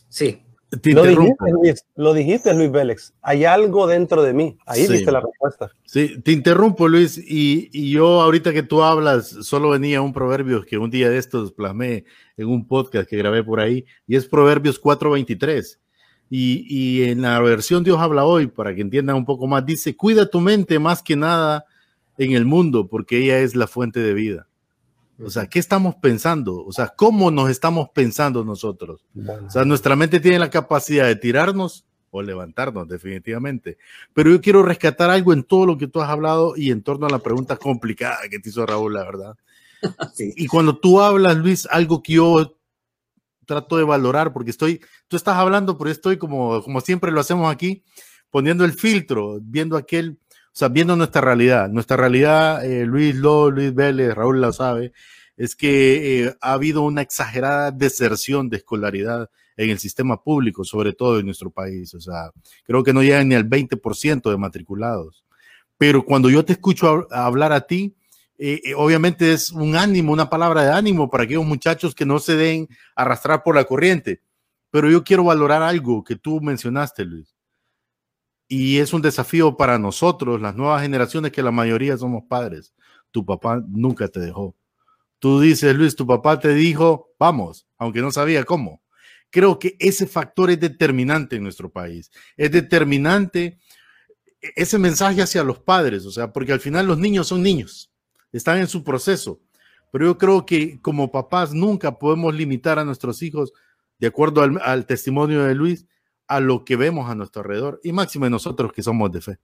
Sí. Lo dijiste, Luis, lo dijiste, Luis Vélez. Hay algo dentro de mí. Ahí viste la respuesta. Sí, te interrumpo, Luis. Y, y, yo, ahorita que tú hablas, solo venía un proverbio que un día de estos plasmé en un podcast que grabé por ahí, y es Proverbios 4:23. Y, y en la versión Dios habla hoy, para que entiendan un poco más, dice: Cuida tu mente más que nada en el mundo, porque ella es la fuente de vida. O sea, ¿qué estamos pensando? O sea, ¿cómo nos estamos pensando nosotros? O sea, nuestra mente tiene la capacidad de tirarnos o levantarnos, definitivamente. Pero yo quiero rescatar algo en todo lo que tú has hablado y en torno a la pregunta complicada que te hizo Raúl, la verdad. Y cuando tú hablas, Luis, algo que yo trato de valorar, porque estoy, tú estás hablando, pero estoy como, como siempre lo hacemos aquí, poniendo el filtro, viendo aquel o sea, viendo nuestra realidad, nuestra realidad, eh, Luis Lo, Luis Vélez, Raúl lo sabe, es que eh, ha habido una exagerada deserción de escolaridad en el sistema público, sobre todo en nuestro país. O sea, creo que no llegan ni al 20% de matriculados. Pero cuando yo te escucho hablar a ti, eh, obviamente es un ánimo, una palabra de ánimo para aquellos muchachos que no se den arrastrar por la corriente. Pero yo quiero valorar algo que tú mencionaste, Luis y es un desafío para nosotros, las nuevas generaciones, que la mayoría somos padres. Tu papá nunca te dejó. Tú dices, Luis, tu papá te dijo, vamos, aunque no sabía cómo. Creo que ese factor es determinante en nuestro país. Es determinante ese mensaje hacia los padres, o sea, porque al final los niños son niños, están en su proceso. Pero yo creo que como papás nunca podemos limitar a nuestros hijos, de acuerdo al, al testimonio de Luis, a lo que vemos a nuestro alrededor y máximo nosotros que somos de fe.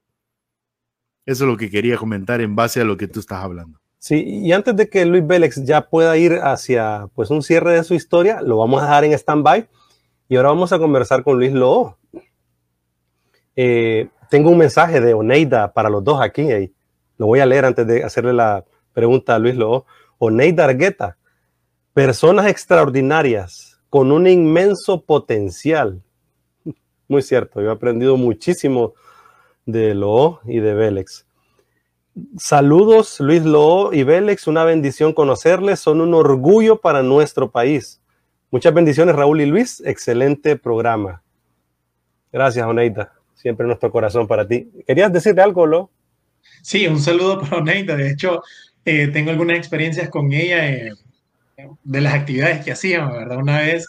Eso es lo que quería comentar en base a lo que tú estás hablando. Sí, y antes de que Luis Vélez ya pueda ir hacia pues un cierre de su historia, lo vamos a dejar en stand-by y ahora vamos a conversar con Luis Loo. Eh, tengo un mensaje de Oneida para los dos aquí, lo voy a leer antes de hacerle la pregunta a Luis Loo. Oneida Argueta, personas extraordinarias con un inmenso potencial muy cierto, yo he aprendido muchísimo de Loo y de Vélez. Saludos Luis Loo y Vélez, una bendición conocerles, son un orgullo para nuestro país. Muchas bendiciones Raúl y Luis, excelente programa. Gracias Oneida, siempre nuestro corazón para ti. ¿Querías decirle algo, Lo? Sí, un saludo para Oneida, de hecho eh, tengo algunas experiencias con ella eh, de las actividades que hacíamos, ¿verdad? Una vez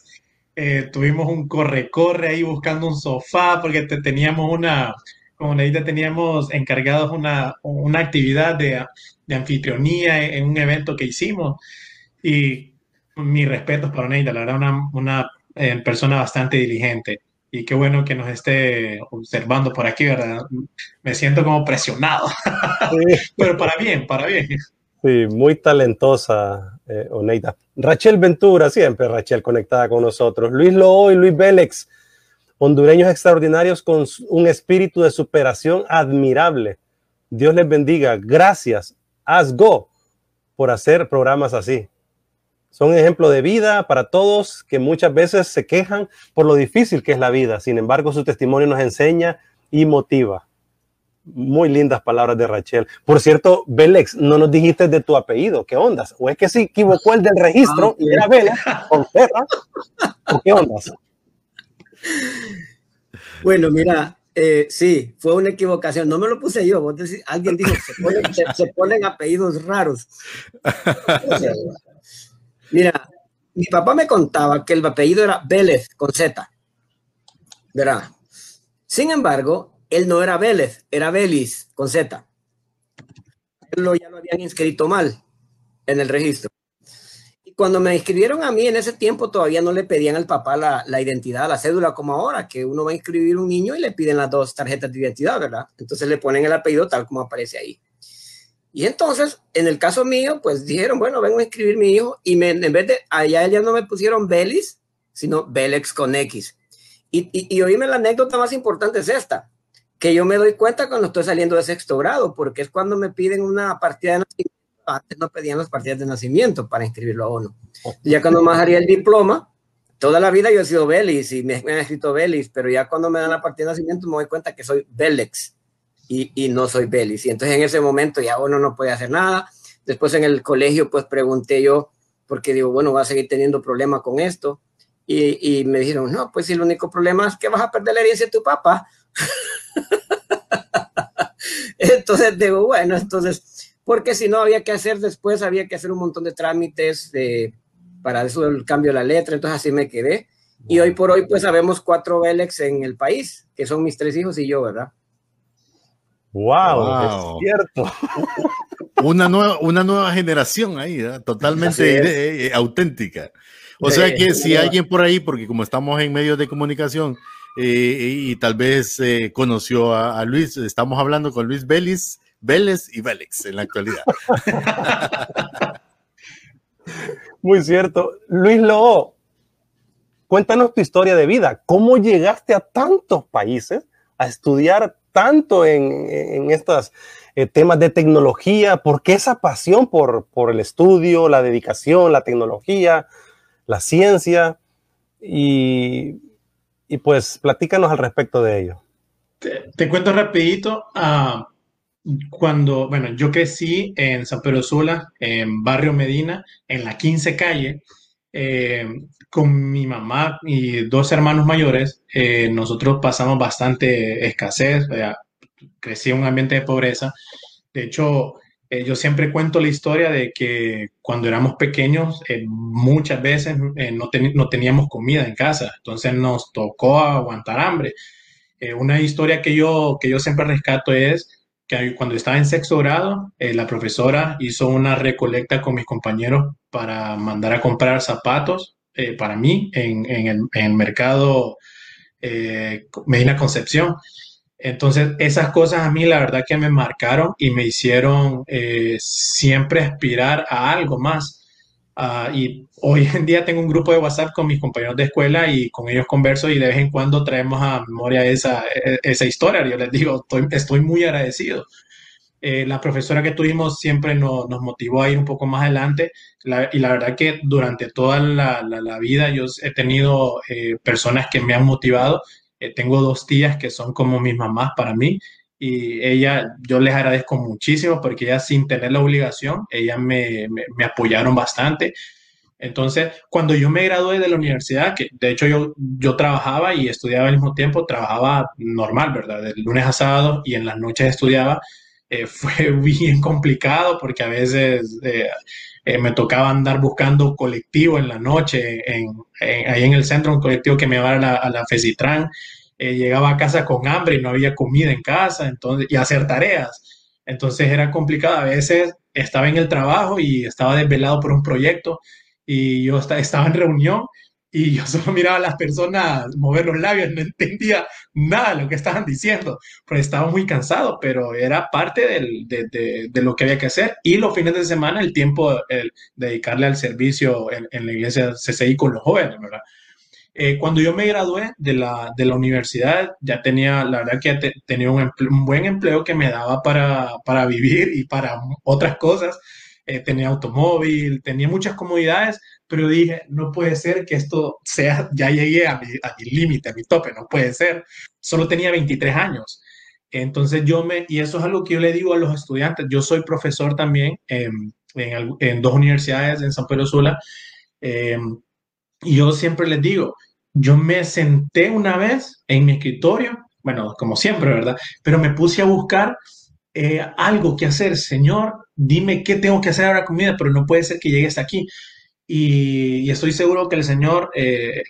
eh, tuvimos un corre-corre ahí buscando un sofá porque teníamos una, como Neida, teníamos encargados una, una actividad de, de, anfitrionía en un evento que hicimos. Y mi respeto para Neida, la verdad, una, una eh, persona bastante diligente. Y qué bueno que nos esté observando por aquí, ¿verdad? Me siento como presionado. Pero para bien, para bien. Sí, muy talentosa, eh, Oneida. Rachel Ventura, siempre Rachel conectada con nosotros. Luis Loo y Luis Vélez, hondureños extraordinarios con un espíritu de superación admirable. Dios les bendiga. Gracias, Asgo, por hacer programas así. Son ejemplo de vida para todos que muchas veces se quejan por lo difícil que es la vida. Sin embargo, su testimonio nos enseña y motiva. Muy lindas palabras de Rachel. Por cierto, Belex, no nos dijiste de tu apellido. ¿Qué ondas? ¿O es que se equivocó el del registro y era Vélez con ¿O qué ondas? Bueno, mira, eh, sí, fue una equivocación. No me lo puse yo. alguien dijo, se se ponen apellidos raros. Mira, mi papá me contaba que el apellido era Vélez con Z. ¿Verdad? Sin embargo, él no era Vélez, era Vélez con Z. Ya lo habían inscrito mal en el registro. Y cuando me inscribieron a mí en ese tiempo, todavía no le pedían al papá la, la identidad, la cédula, como ahora, que uno va a inscribir un niño y le piden las dos tarjetas de identidad, ¿verdad? Entonces le ponen el apellido tal como aparece ahí. Y entonces, en el caso mío, pues dijeron, bueno, vengo a inscribir mi hijo y me, en vez de, allá ya no me pusieron Belis, sino Belex con X. Y, y, oíme la anécdota más importante es esta, que yo me doy cuenta cuando estoy saliendo de sexto grado, porque es cuando me piden una partida de nacimiento, antes no pedían las partidas de nacimiento para inscribirlo a uno. Ya cuando me haría el diploma, toda la vida yo he sido Belis y me, me han escrito Belis, pero ya cuando me dan la partida de nacimiento me doy cuenta que soy Belex y, no soy Belis. Y entonces en ese momento ya uno no puede hacer nada. Después en el colegio pues pregunté yo, porque digo, bueno, va a seguir teniendo problemas con esto. Y, y, me dijeron, no, pues si el único problema es que vas a perder la herencia de tu papá. entonces digo, bueno, entonces, porque si no había que hacer después, había que hacer un montón de trámites de, para eso el cambio de la letra, entonces así me quedé. Y hoy por hoy pues sabemos cuatro Belex en el país, que son mis tres hijos y yo, ¿verdad? Wow, es cierto. Una nueva, una nueva generación ahí, totalmente eh, eh, auténtica. O sea que si alguien por ahí, porque como estamos en medios de comunicación eh, y, tal vez conoció a, Luis, estamos hablando con Luis Vélez, Vélez y Vélez en la actualidad. Muy cierto. Luis Lobo, cuéntanos tu historia de vida. ¿Cómo llegaste a tantos países a estudiar tanto en, estos eh, temas de tecnología? ¿Por qué esa pasión por, por el estudio, la dedicación, la tecnología, la ciencia? Y, y pues platícanos al respecto de ello. Te, cuento rapidito. Uh, cuando, bueno, yo crecí en San Pedro Sula, en Barrio Medina, en la 15 calle. Eh, con mi mamá y dos hermanos mayores, eh, nosotros pasamos bastante escasez, crecí en un ambiente de pobreza. De hecho, eh, yo siempre cuento la historia de que cuando éramos pequeños, eh, muchas veces no, no, teníamos comida en casa, entonces nos tocó aguantar hambre. una historia que yo, que yo siempre rescato es que cuando estaba en sexto grado, la profesora hizo una recolecta con mis compañeros para mandar a comprar zapatos eh, para mí en, el, mercado eh, Medina Concepción. Entonces, esas cosas a mí la verdad que me marcaron y me hicieron eh, siempre aspirar a algo más. Ah, y hoy en día tengo un grupo de WhatsApp con mis compañeros de escuela y con ellos converso y de vez en cuando traemos a memoria esa, e, esa historia. Yo les digo, estoy, muy agradecido eh, la profesora que tuvimos siempre nos motivó a ir un poco más adelante y la verdad que durante toda la, vida yo he tenido eh, personas que me han motivado. Eh, tengo dos tías que son como mis mamás para mí y ella, yo les agradezco muchísimo porque ellas sin tener la obligación, ellas me, me, apoyaron bastante. Entonces, cuando yo me gradué de la universidad, que de hecho yo, yo trabajaba y estudiaba al mismo tiempo, trabajaba normal, ¿verdad? De lunes a sábado y en las noches estudiaba. Eh, fue bien complicado porque a veces eh, eh, me tocaba andar buscando colectivo en la noche, en, ahí en el centro, un colectivo que me llevara a la, a la Fesitran. llegaba a casa con hambre y no había comida en casa entonces, y hacer tareas. Entonces era complicado. A veces estaba en el trabajo y estaba desvelado por un proyecto y yo estaba en reunión y yo solo miraba a las personas mover los labios, no entendía nada de lo que estaban diciendo, porque estaba muy cansado, pero era parte del, de, de, lo que había que hacer. Y los fines de semana, el tiempo, el dedicarle al servicio en, la iglesia CCI con los jóvenes, ¿verdad? Eh, cuando yo me gradué de la, de la universidad, ya tenía, la verdad que te, tenía un, buen empleo que me daba para, para vivir y para otras cosas. Eh, tenía automóvil, tenía muchas comodidades, pero dije, no puede ser que esto sea, ya llegué a mi, a mi límite, a mi tope, no puede ser. Solo tenía 23 años. Entonces yo me, y eso es algo que yo le digo a los estudiantes, yo soy profesor también en, en, en dos universidades en San Pedro Sula, eh, y yo siempre les digo, yo me senté una vez en mi escritorio, bueno, como siempre, ¿verdad? Pero me puse a buscar eh, algo que hacer. Señor, dime qué tengo que hacer ahora con mi vida, pero no puede ser que llegue hasta aquí. Y, estoy seguro que el Señor eh,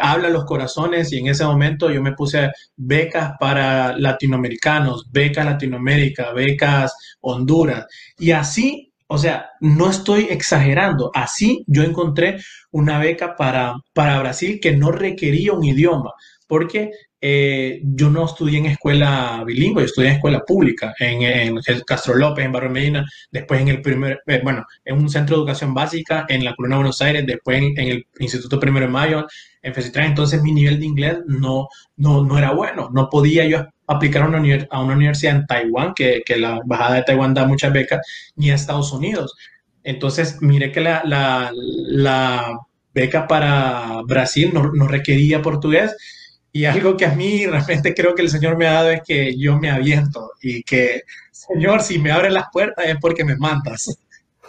habla los corazones y en ese momento yo me puse becas para latinoamericanos, becas Latinoamérica, becas Honduras. Y así, o sea, no estoy exagerando, así yo encontré una beca para, para Brasil que no requería un idioma, porque eh, yo no estudié en escuela bilingüe, yo estudié en escuela pública, en, en Castro López, en Barrio Medina, después en el primer, eh, bueno, en un centro de educación básica en la Colonia de Buenos Aires, después en, el Instituto Primero de Mayo, en FECITRAN, entonces mi nivel de inglés no, no, no era bueno, no podía yo aplicar a una, a una universidad en Taiwán, que, la Embajada de Taiwán da muchas becas, ni a Estados Unidos. Entonces, mire que la, la, beca para Brasil no requería portugués y algo que a mí realmente creo que el Señor me ha dado es que yo me aviento y que, Señor, si me abres las puertas es porque me mandas.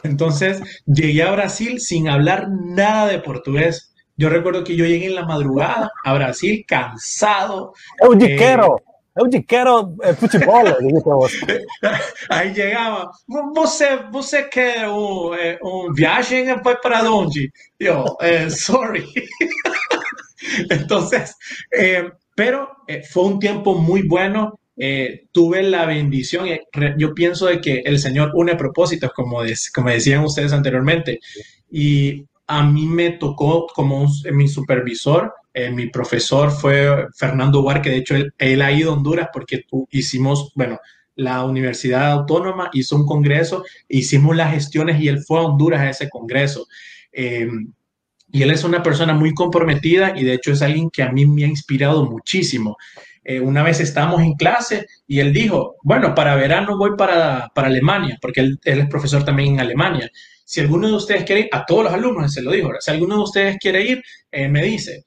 Entonces, llegué a Brasil sin hablar nada de portugués. Yo recuerdo que yo llegué en la madrugada a Brasil cansado. Eu quiero, eh, eu quiero eh, futebol, Aí llegaba, você, você quer um, um viagem para onde? Eu, eh, sorry. Entonces, eh, pero eh, fue un tiempo muy bueno. Eh, tuve la bendición, yo pienso de que el Señor une propósitos, como, como decían ustedes anteriormente, y a mí me tocó como un, mi supervisor, eh, mi profesor fue Fernando Huarque, de hecho él, él, ha ido a Honduras porque hicimos, bueno, la Universidad Autónoma hizo un congreso, hicimos las gestiones y él fue a Honduras a ese congreso. Eh, y él es una persona muy comprometida y de hecho es alguien que a mí me ha inspirado muchísimo. Eh, una vez estábamos en clase y él dijo, bueno, para verano voy para, para Alemania, porque él, es profesor también en Alemania. Si alguno de ustedes quiere ir, a todos los alumnos se lo dijo, si alguno de ustedes quiere ir, eh, me dice.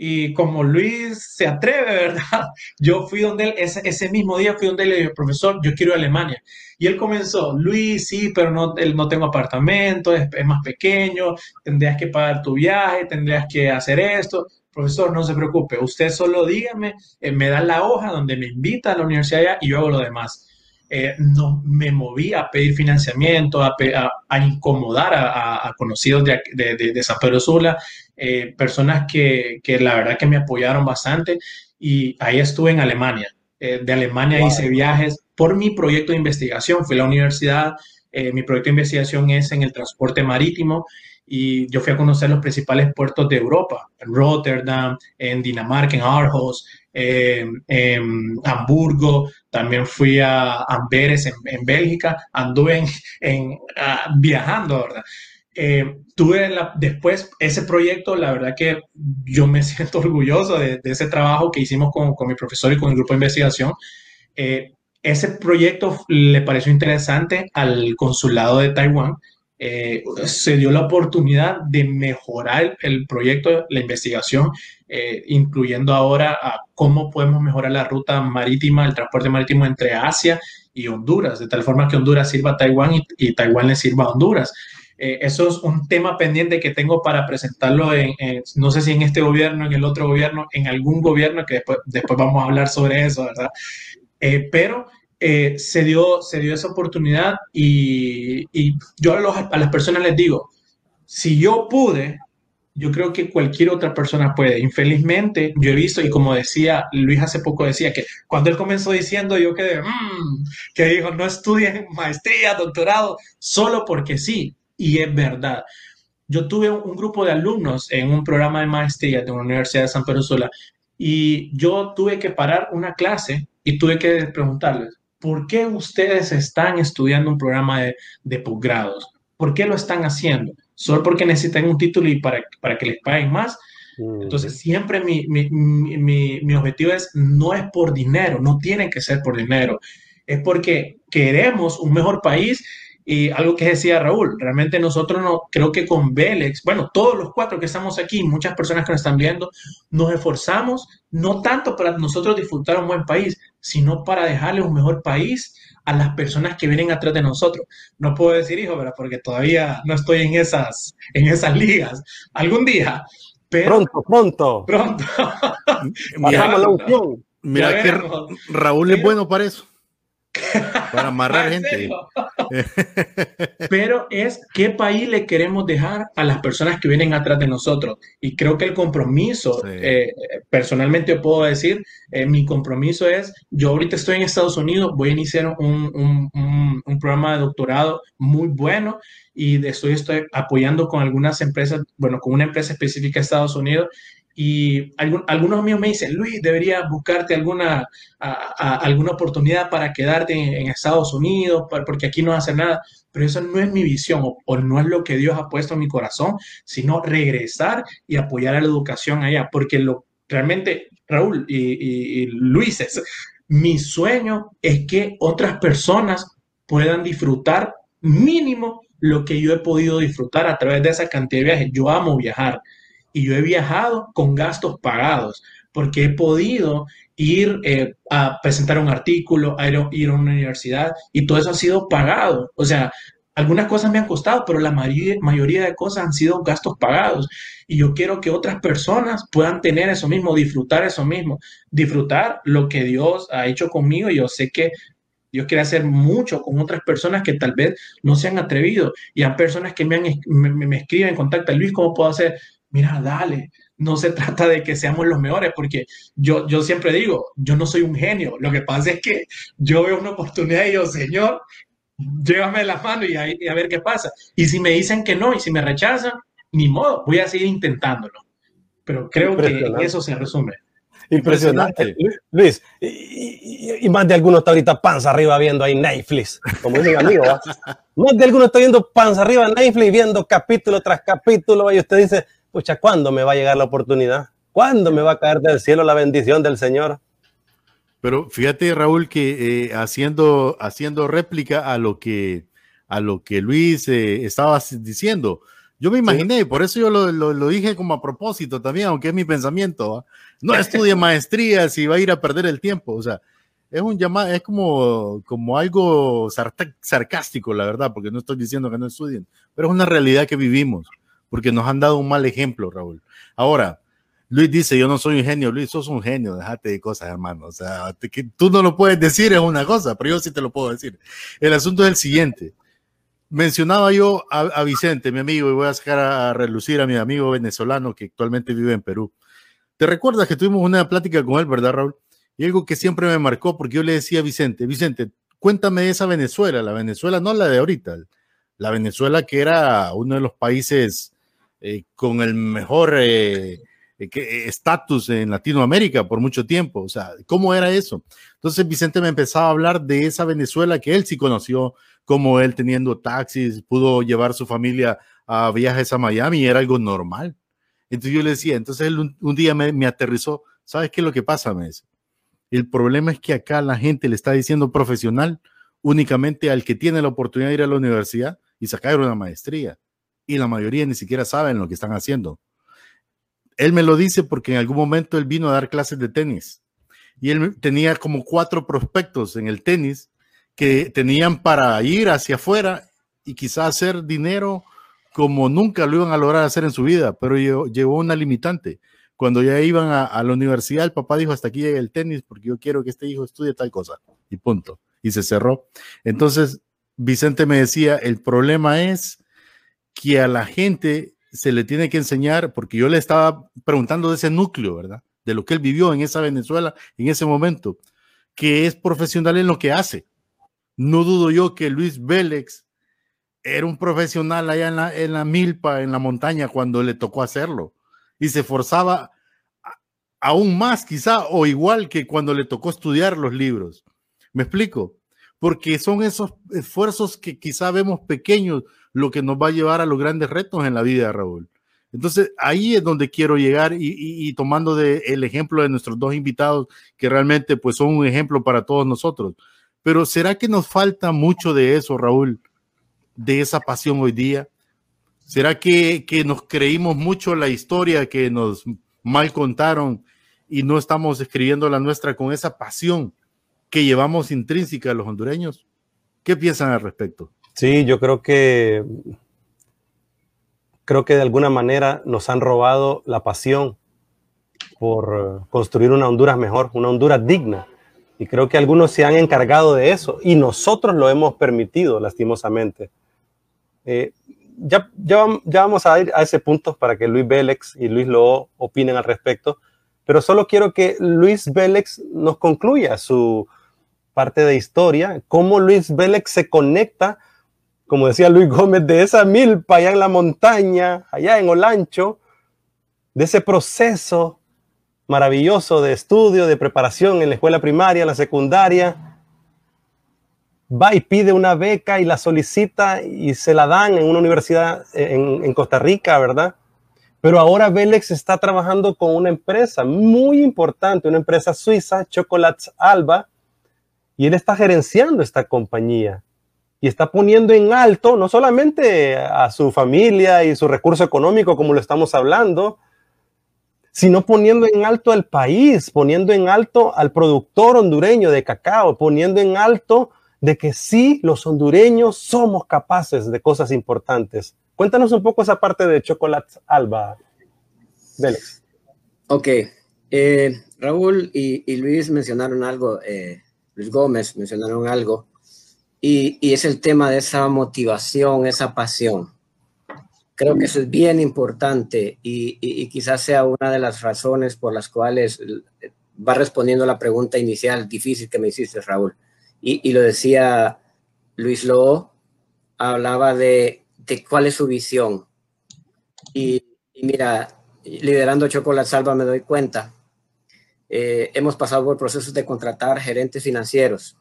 Y como Luis se atreve, ¿verdad? Yo fui donde él, ese, ese mismo día fui donde él le dijo, profesor, yo quiero ir a Alemania. Y él comenzó, Luis, sí, pero no, él, no tengo apartamento, es, es, más pequeño, tendrías que pagar tu viaje, tendrías que hacer esto. Profesor, no se preocupe, usted solo dígame, eh, me da la hoja donde me invita a la universidad allá y yo hago lo demás. Eh, no me moví a pedir financiamiento, a, a, a incomodar a, a conocidos de, de, de, de, San Pedro Sula, eh, personas que, que, la verdad que me apoyaron bastante y ahí estuve en Alemania. Eh, de Alemania wow. hice viajes por mi proyecto de investigación. Fui a la universidad, eh, mi proyecto de investigación es en el transporte marítimo y yo fui a conocer los principales puertos de Europa, en Rotterdam, en Dinamarca, en Aarhus, eh, en Hamburgo, también fui a Amberes en, en Bélgica, anduve en, en uh, viajando, ¿verdad? Eh, tuve la, después ese proyecto, la verdad que yo me siento orgulloso de, de ese trabajo que hicimos con, con, mi profesor y con el grupo de investigación. Eh, ese proyecto le pareció interesante al consulado de Taiwán. Eh, se dio la oportunidad de mejorar el, proyecto, la investigación, eh, incluyendo ahora a cómo podemos mejorar la ruta marítima, el transporte marítimo entre Asia y Honduras, de tal forma que Honduras sirva a Taiwán y, y Taiwán le sirva a Honduras. Eh, eso es un tema pendiente que tengo para presentarlo en, en, no sé si en este gobierno, en el otro gobierno, en algún gobierno, que después, después vamos a hablar sobre eso, ¿verdad? Eh, pero eh, se, dio, se dio esa oportunidad y, y yo a, los, a, las personas les digo, si yo pude, yo creo que cualquier otra persona puede. Infelizmente, yo he visto, y como decía Luis hace poco, decía que cuando él comenzó diciendo, yo quedé, mmm, que dijo, no estudien maestría, doctorado, solo porque sí y es verdad. yo tuve un, grupo de alumnos en un programa de maestría de la Universidad de San Pedro Sula y yo tuve que parar una clase y tuve que preguntarles, ¿por qué ustedes están estudiando un programa de, de posgrados? ¿Por qué lo están haciendo? ¿Solo porque necesitan un título y para, para que les paguen más? Entonces, siempre mi, mi, mi, mi, objetivo es, no es por dinero, no tiene que ser por dinero, es porque queremos un mejor país y algo que decía Raúl, realmente nosotros no, creo que con Vélez, bueno, todos los cuatro que estamos aquí, muchas personas que nos están viendo, nos esforzamos no tanto para nosotros disfrutar un buen país, sino para dejarle un mejor país a las personas que vienen atrás de nosotros. No puedo decir hijo, ¿verdad? porque todavía no estoy en esas, en esas ligas. Algún día. Pero, pronto, pronto. Pronto. mira, que Raúl es bueno para eso. Para amarrar gente. Pero es qué país le queremos dejar a las personas que vienen atrás de nosotros. Y creo que el compromiso, eh, personalmente puedo decir, eh, mi compromiso es, yo ahorita estoy en Estados Unidos, voy a iniciar un, un, programa de doctorado muy bueno y estoy, estoy apoyando con algunas empresas, bueno, con una empresa específica de Estados Unidos y algunos míos me dicen, Luis, deberías buscarte alguna, alguna oportunidad para quedarte en, Estados Unidos, porque aquí no hace nada. Pero eso no es mi visión o, no es lo que Dios ha puesto en mi corazón, sino regresar y apoyar a la educación allá. Porque lo, realmente, Raúl y, y Luis, mi sueño es que otras personas puedan disfrutar mínimo lo que yo he podido disfrutar a través de esa cantidad de viajes. Yo amo viajar y yo he viajado con gastos pagados porque he podido ir eh, a presentar un artículo, a ir, a una universidad y todo eso ha sido pagado. O sea, algunas cosas me han costado, pero la mayoría de cosas han sido gastos pagados. Y yo quiero que otras personas puedan tener eso mismo, disfrutar eso mismo, disfrutar lo que Dios ha hecho conmigo. Yo sé que Dios quiere hacer mucho con otras personas que tal vez no se han atrevido. Y hay personas que me, han, me, me escriben, contactan, Luis, ¿cómo puedo hacer? Mira, dale, no se trata de que seamos los mejores, porque yo, yo siempre digo, yo no soy un genio, lo que pasa es que yo veo una oportunidad y digo, Señor, llévame la mano y a, y a ver qué pasa. Y si me dicen que no y si me rechazan, ni modo, voy a seguir intentándolo. Pero creo que eso se resume. Impresionante. Luis, y, más de alguno está ahorita panza arriba viendo ahí Netflix, como dice mi amigo. más de alguno está viendo panza arriba Netflix, viendo capítulo tras capítulo, y usted dice, pucha, ¿cuándo me va a llegar la oportunidad? ¿Cuándo me va a caer del cielo la bendición del Señor? Pero fíjate, Raúl, que eh, haciendo, haciendo réplica a lo que, a lo que Luis eh, estaba diciendo, yo me imaginé, por eso yo lo, lo, dije como a propósito también, aunque es mi pensamiento. No estudie maestría si va a ir a perder el tiempo. O sea, es un llamado, es como, como algo sarcástico, la verdad, porque no estoy diciendo que no estudien, pero es una realidad que vivimos porque nos han dado un mal ejemplo, Raúl. Ahora, Luis dice, yo no soy un genio, Luis, sos un genio, déjate de cosas, hermano. O sea, tú no lo puedes decir es una cosa, pero yo sí te lo puedo decir. El asunto es el siguiente. Mencionaba yo a, Vicente, mi amigo, y voy a sacar a, relucir a mi amigo venezolano que actualmente vive en Perú. ¿Te recuerdas que tuvimos una plática con él, verdad, Raúl? Y algo que siempre me marcó, porque yo le decía a Vicente, Vicente, cuéntame de esa Venezuela, la Venezuela, no la de ahorita, la Venezuela que era uno de los países eh, con el mejor eh, eh, estatus en Latinoamérica por mucho tiempo. O sea, ¿cómo era eso? Entonces Vicente me empezaba a hablar de esa Venezuela que él sí conoció, como él teniendo taxis, pudo llevar su familia a viajes a Miami era algo normal. Entonces yo le decía, entonces él un, día me, me, aterrizó, ¿sabes qué es lo que pasa? Me dice, el problema es que acá la gente le está diciendo profesional únicamente al que tiene la oportunidad de ir a la universidad y sacar una maestría y la mayoría ni siquiera saben lo que están haciendo. Él me lo dice porque en algún momento él vino a dar clases de tenis y él tenía como cuatro prospectos en el tenis que tenían para ir hacia afuera y quizás hacer dinero como nunca lo iban a lograr hacer en su vida, pero llevó una limitante. Cuando ya iban a, la universidad, el papá dijo, hasta aquí llega el tenis porque yo quiero que este hijo estudie tal cosa. Y punto. Y se cerró. Entonces, Vicente me decía, el problema es que a la gente se le tiene que enseñar, porque yo le estaba preguntando de ese núcleo, ¿verdad? De lo que él vivió en esa Venezuela en ese momento, que es profesional en lo que hace. No dudo yo que Luis Vélez era un profesional allá en la, en la milpa, en la montaña, cuando le tocó hacerlo. Y se forzaba aún más, quizá, o igual que cuando le tocó estudiar los libros. ¿Me explico? Porque son esos esfuerzos que quizá vemos pequeños lo que nos va a llevar a los grandes retos en la vida, Raúl. Entonces, ahí es donde quiero llegar y, tomando el ejemplo de nuestros dos invitados, que realmente pues son un ejemplo para todos nosotros. Pero ¿será que nos falta mucho de eso, Raúl? De esa pasión hoy día. ¿Será que, que nos creímos mucho la historia que nos mal contaron y no estamos escribiendo la nuestra con esa pasión que llevamos intrínseca a los hondureños? ¿Qué piensan al respecto? Sí, yo creo que creo que de alguna manera nos han robado la pasión por construir una Honduras mejor, una Honduras digna. Y creo que algunos se han encargado de eso y nosotros lo hemos permitido, lastimosamente. Eh, ya, ya, vamos a ir a ese punto para que Luis Vélez y Luis Loo opinen al respecto, pero solo quiero que Luis Vélez nos concluya su parte de historia, cómo Luis Vélez se conecta como decía Luis Gómez, de esa milpa allá en la montaña, allá en Olancho, de ese proceso maravilloso de estudio, de preparación en la escuela primaria, en la secundaria, va y pide una beca y la solicita y se la dan en una universidad en, Costa Rica, ¿verdad? Pero ahora Vélez está trabajando con una empresa muy importante, una empresa suiza, Chocolates Alba, y él está gerenciando esta compañía y está poniendo en alto no solamente a su familia y su recurso económico, como lo estamos hablando, sino poniendo en alto al país, poniendo en alto al productor hondureño de cacao, poniendo en alto de que sí, los hondureños somos capaces de cosas importantes. Cuéntanos un poco esa parte de Chocolate Alba, Vélez. Ok, eh, Raúl y, Luis mencionaron algo, eh, Luis Gómez mencionaron algo y, es el tema de esa motivación, esa pasión. Creo que eso es bien importante y, quizás sea una de las razones por las cuales va respondiendo la pregunta inicial difícil que me hiciste, Raúl. Y, lo decía Luis Lobo, hablaba de, cuál es su visión. Y, mira, liderando Chocolate Salva me doy cuenta. Eh, hemos pasado por procesos de contratar gerentes financieros,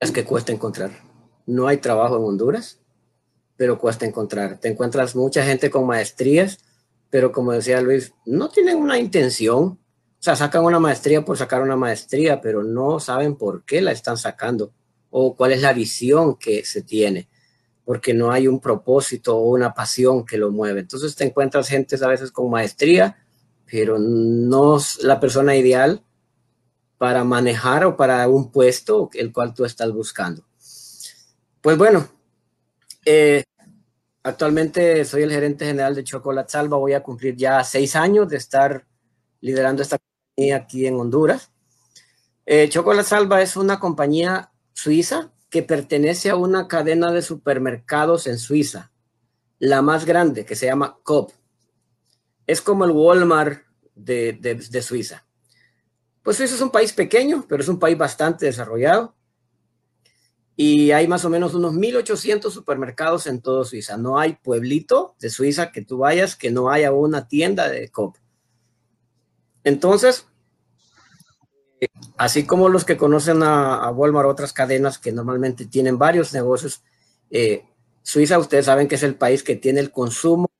es que cuesta encontrar. No hay trabajo en Honduras, pero cuesta encontrar. Te encuentras mucha gente con maestrías, pero como decía Luis, no tienen una intención. O sea, sacan una maestría por sacar una maestría, pero no saben por qué la están sacando o cuál es la visión que se tiene, porque no hay un propósito o una pasión que lo mueve. Entonces te encuentras gente a veces con maestría, pero no es la persona ideal para manejar o para un puesto el cual tú estás buscando. Pues bueno, eh, actualmente soy el gerente general de Chocolate Salva. Voy a cumplir ya seis años de estar liderando esta compañía aquí en Honduras. Eh, Chocolate Salva es una compañía suiza que pertenece a una cadena de supermercados en Suiza, la más grande, que se llama Coop. Es como el Walmart de Suiza. Pues Suiza es un país pequeño, pero es un país bastante desarrollado. Y hay más o menos unos 1.800 supermercados en todo Suiza. No hay pueblito de Suiza que tú vayas que no haya una tienda de COP. Entonces, así como los que conocen a, Walmart, otras cadenas que normalmente tienen varios negocios, eh, Suiza, ustedes saben que es el país que tiene el consumo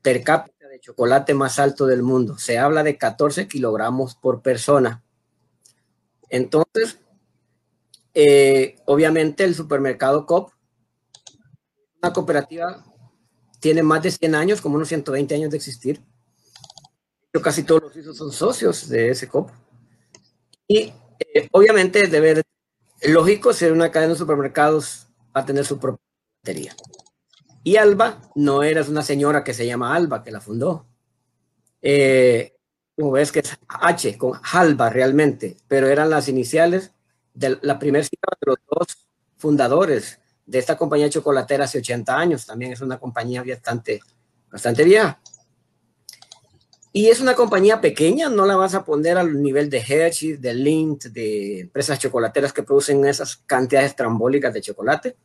per cápita chocolate más alto del mundo. Se habla de 14 kilogramos por persona. Entonces, eh, obviamente el supermercado COP, una cooperativa, tiene más de 100 años, como unos 120 años de existir. Casi todos los suizos son socios de ese COP. Y eh, obviamente debe, lógico, ser una cadena de supermercados a tener su propia batería. Y Alba no era una señora que se llama Alba, que la fundó. Eh, como ves que es H, con Alba realmente, pero eran las iniciales de la primera cita de los dos fundadores de esta compañía chocolatera hace 80 años. También es una compañía bastante, bastante vieja. Y es una compañía pequeña, no la vas a poner al nivel de Hershey, de Lindt, de empresas chocolateras que producen esas cantidades trambólicas de chocolate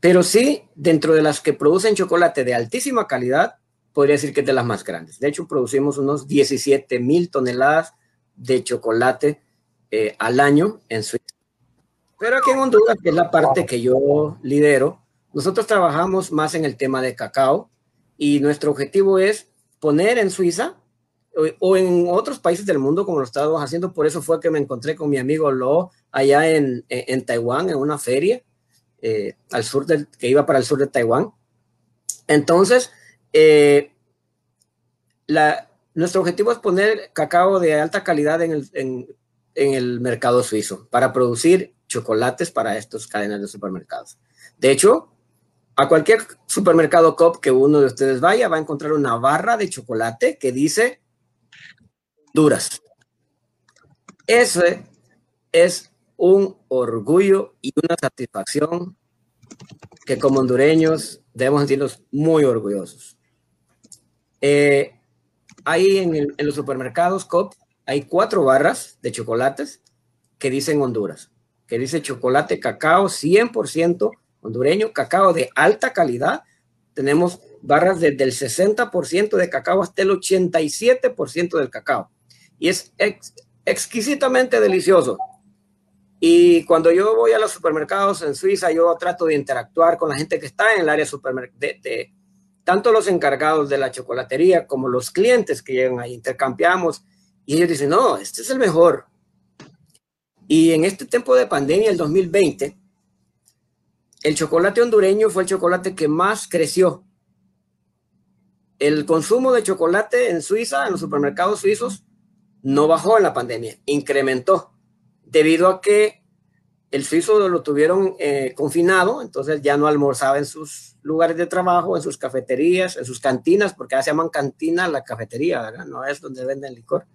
pero sí, dentro de las que producen chocolate de altísima calidad, podría decir que es de las más grandes. De hecho, producimos unos 17 mil toneladas de chocolate eh, al año en Suiza. Pero aquí en Honduras, que es la parte que yo lidero, nosotros trabajamos más en el tema de cacao y nuestro objetivo es poner en Suiza o, en otros países del mundo como lo estábamos haciendo. Por eso fue que me encontré con mi amigo Lo allá en, en, Taiwán, en una feria eh, al sur del, que iba para el sur de Taiwán. Entonces, eh, la, nuestro objetivo es poner cacao de alta calidad en el, en, en el mercado suizo para producir chocolates para estas cadenas de supermercados. De hecho, a cualquier supermercado COP que uno de ustedes vaya, va a encontrar una barra de chocolate que dice duras. Ese es un orgullo y una satisfacción que como hondureños debemos sentirnos muy orgullosos. Eh, ahí en, los supermercados COP hay cuatro barras de chocolates que dicen Honduras, que dice chocolate cacao 100% hondureño, cacao de alta calidad. Tenemos barras desde el 60% de cacao hasta el 87% del cacao. Y es exquisitamente delicioso. Y cuando yo voy a los supermercados en Suiza, yo trato de interactuar con la gente que está en el área supermercado, de, tanto los encargados de la chocolatería como los clientes que llegan ahí, intercambiamos y ellos dicen, no, este es el mejor. Y en este tiempo de pandemia, el 2020, el chocolate hondureño fue el chocolate que más creció. El consumo de chocolate en Suiza, en los supermercados suizos, no bajó en la pandemia, incrementó, debido a que el suizo lo tuvieron eh, confinado, entonces ya no almorzaba en sus lugares de trabajo, en sus cafeterías, en sus cantinas, porque ya se llaman cantina la cafetería, ¿verdad? No es donde venden licor.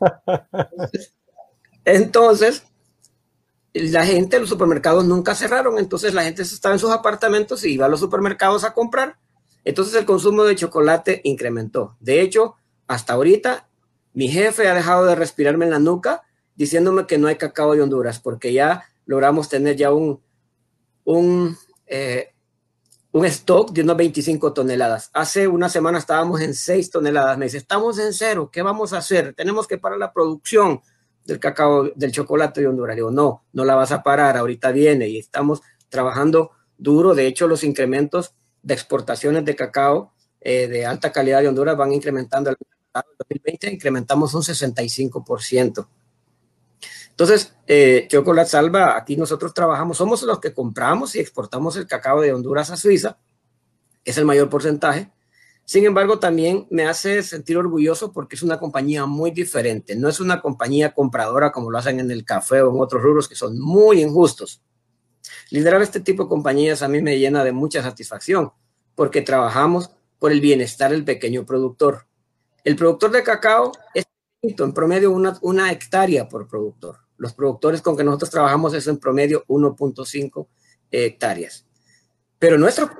entonces la gente, los supermercados nunca cerraron, entonces la gente estaba en sus apartamentos y iba a los supermercados a comprar. Entonces el consumo de chocolate incrementó. De hecho, hasta ahorita mi jefe ha dejado de respirarme en la nuca diciéndome que no hay cacao de Honduras, porque ya logramos tener ya un, un, eh, un stock de unas 25 toneladas. Hace una semana estábamos en 6 toneladas. Me dice, estamos en cero, ¿qué vamos a hacer? Tenemos que parar la producción del cacao, del chocolate de Honduras. Digo, no, no la vas a parar, ahorita viene y estamos trabajando duro. De hecho, los incrementos de exportaciones de cacao eh, de alta calidad de Honduras van incrementando. En 2020 incrementamos un 65%. Entonces, eh, Chocolate Salva, aquí nosotros trabajamos, somos los que compramos y exportamos el cacao de Honduras a Suiza, es el mayor porcentaje, sin embargo, también me hace sentir orgulloso porque es una compañía muy diferente. No es una compañía compradora como lo hacen en el café o en otros rubros que son muy injustos. Liderar este tipo de compañías a mí me llena de mucha satisfacción porque trabajamos por el bienestar del pequeño productor. El productor de cacao es en promedio una, una hectárea por productor. Los productores con que nosotros trabajamos es en promedio 1.5 hectáreas. Pero nuestro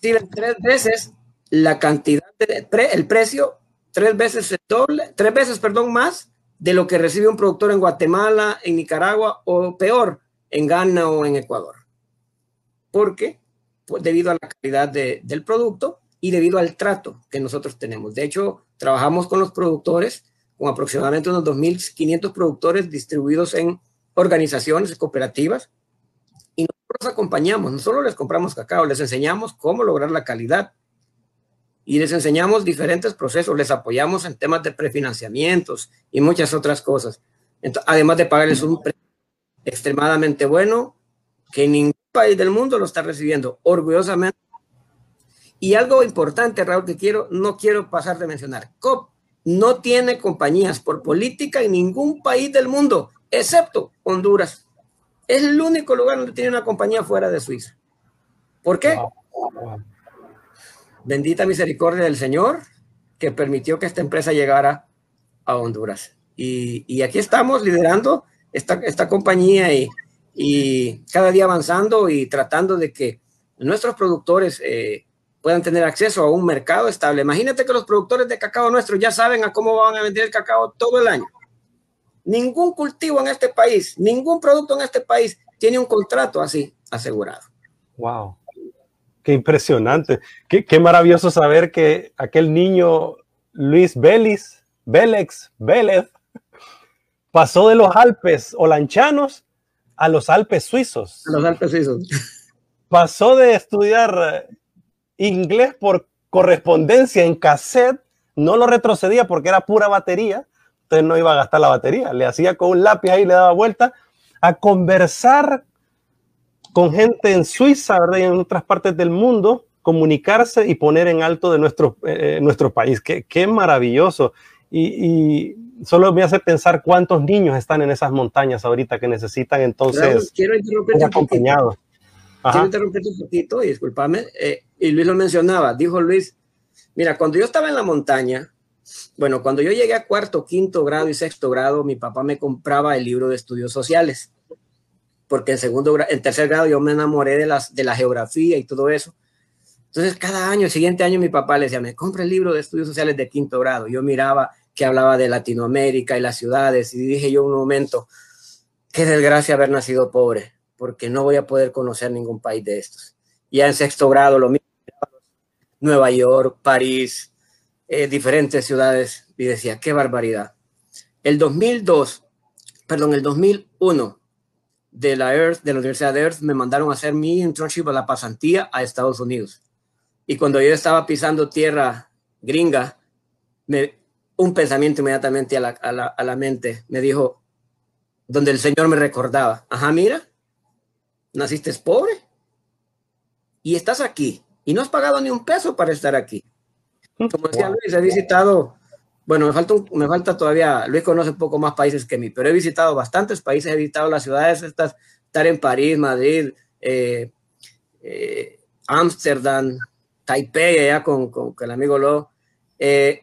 tres veces la cantidad, de, el precio tres veces el doble, tres veces, perdón, más de lo que recibe un productor en Guatemala, en Nicaragua o peor, en Ghana o en Ecuador. ¿Por qué? Pues debido a la calidad del producto y debido al trato que nosotros tenemos. De hecho, trabajamos con los productores, con aproximadamente unos 2.500 productores distribuidos en organizaciones cooperativas y nosotros acompañamos, no solo les compramos cacao, les enseñamos cómo lograr la calidad, y les enseñamos diferentes procesos, les apoyamos en temas de prefinanciamientos y muchas otras cosas. además de pagarles un precio extremadamente bueno que ningún país del mundo lo está recibiendo orgullosamente. Y algo importante, Raúl, que quiero, no quiero pasar de mencionar. COP no tiene compañías por política en ningún país del mundo, excepto Honduras. Es el único lugar donde tiene una compañía fuera de Suiza. ¿Por qué? Bendita misericordia del Señor que permitió que esta empresa llegara a Honduras. Y, aquí estamos liderando esta, esta compañía y, y, cada día avanzando y tratando de que nuestros productores eh, puedan tener acceso a un mercado estable. Imagínate que los productores de cacao nuestros ya saben a cómo van a vender el cacao todo el año. Ningún cultivo en este país, ningún producto en este país tiene un contrato así asegurado. Wow. Qué impresionante. Qué, qué, maravilloso saber que aquel niño Luis Vélez, Vélez, Vélez, pasó de los Alpes holanchanos a los Alpes suizos. A los Alpes suizos. Pasó de estudiar inglés por correspondencia en cassette, no lo retrocedía porque era pura batería, entonces no iba a gastar la batería, le hacía con un lápiz ahí, le daba vuelta, a conversar con gente en Suiza, ¿verdad? Y en otras partes del mundo, comunicarse y poner en alto de nuestro, eh, nuestro país. Qué, qué maravilloso. Y, y, solo me hace pensar cuántos niños están en esas montañas ahorita que necesitan entonces Claro, quiero interrumpirte un poquito. acompañados. Quiero interrumpirte un poquito y discúlpame. eh, y Luis lo mencionaba. Dijo Luis, mira, cuando yo estaba en la montaña, bueno, cuando yo llegué a cuarto, quinto grado y sexto grado, mi papá me compraba el libro de estudios sociales. Porque en segundo en tercer grado yo me enamoré de, las, de la geografía y todo eso. Entonces, cada año, el siguiente año, mi papá le decía, me compra el libro de estudios sociales de quinto grado. Yo miraba que hablaba de Latinoamérica y las ciudades y dije yo un momento, qué desgracia haber nacido pobre, porque no voy a poder conocer ningún país de estos. Ya en sexto grado, lo mismo, Nueva York, París, eh, diferentes ciudades, y decía, qué barbaridad. El 2002, perdón, el 2001, de la Earth, de la Universidad de Earth, me mandaron a hacer mi internship a la pasantía a Estados Unidos. Y cuando yo estaba pisando tierra gringa, un pensamiento inmediatamente a la, a, la, a la mente me dijo, donde el Señor me recordaba, ajá, mira, naciste pobre y estás aquí y no has pagado ni un peso para estar aquí. Como decía Wow. Luis, he visitado, bueno, me falta, un- me falta todavía, Luis conoce un poco más países que mí, pero he visitado bastantes países, he visitado las ciudades estas, estar en París, Madrid, eh, eh, Ámsterdam, Taipei, allá con, con, con el amigo Lo. Eh,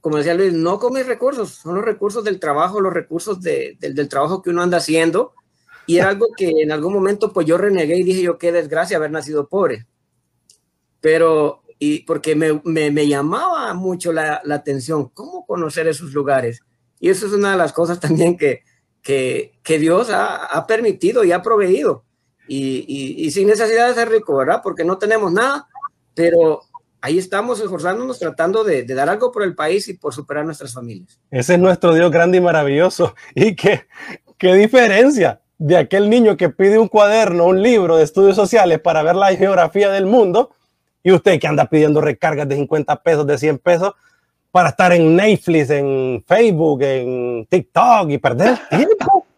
como decía Luis, no con mis recursos, son los recursos del trabajo, los recursos de- del, del trabajo que uno anda haciendo. Y era algo que en algún momento pues yo renegué y dije yo, qué desgracia haber nacido pobre. Pero, y porque me, me, llamaba mucho la, la atención, cómo conocer esos lugares. Y eso es una de las cosas también que, que, que Dios ha, ha permitido y ha proveído. Y, y, y sin necesidad de ser rico, ¿verdad? Porque no tenemos nada, pero ahí estamos esforzándonos tratando de, de, dar algo por el país y por superar nuestras familias. Ese es nuestro Dios grande y maravilloso. Y qué, qué diferencia de aquel niño que pide un cuaderno, un libro de estudios sociales para ver la geografía del mundo y usted que anda pidiendo recargas de 50 pesos, de 100 pesos para estar en Netflix, en Facebook, en TikTok y perder tiempo.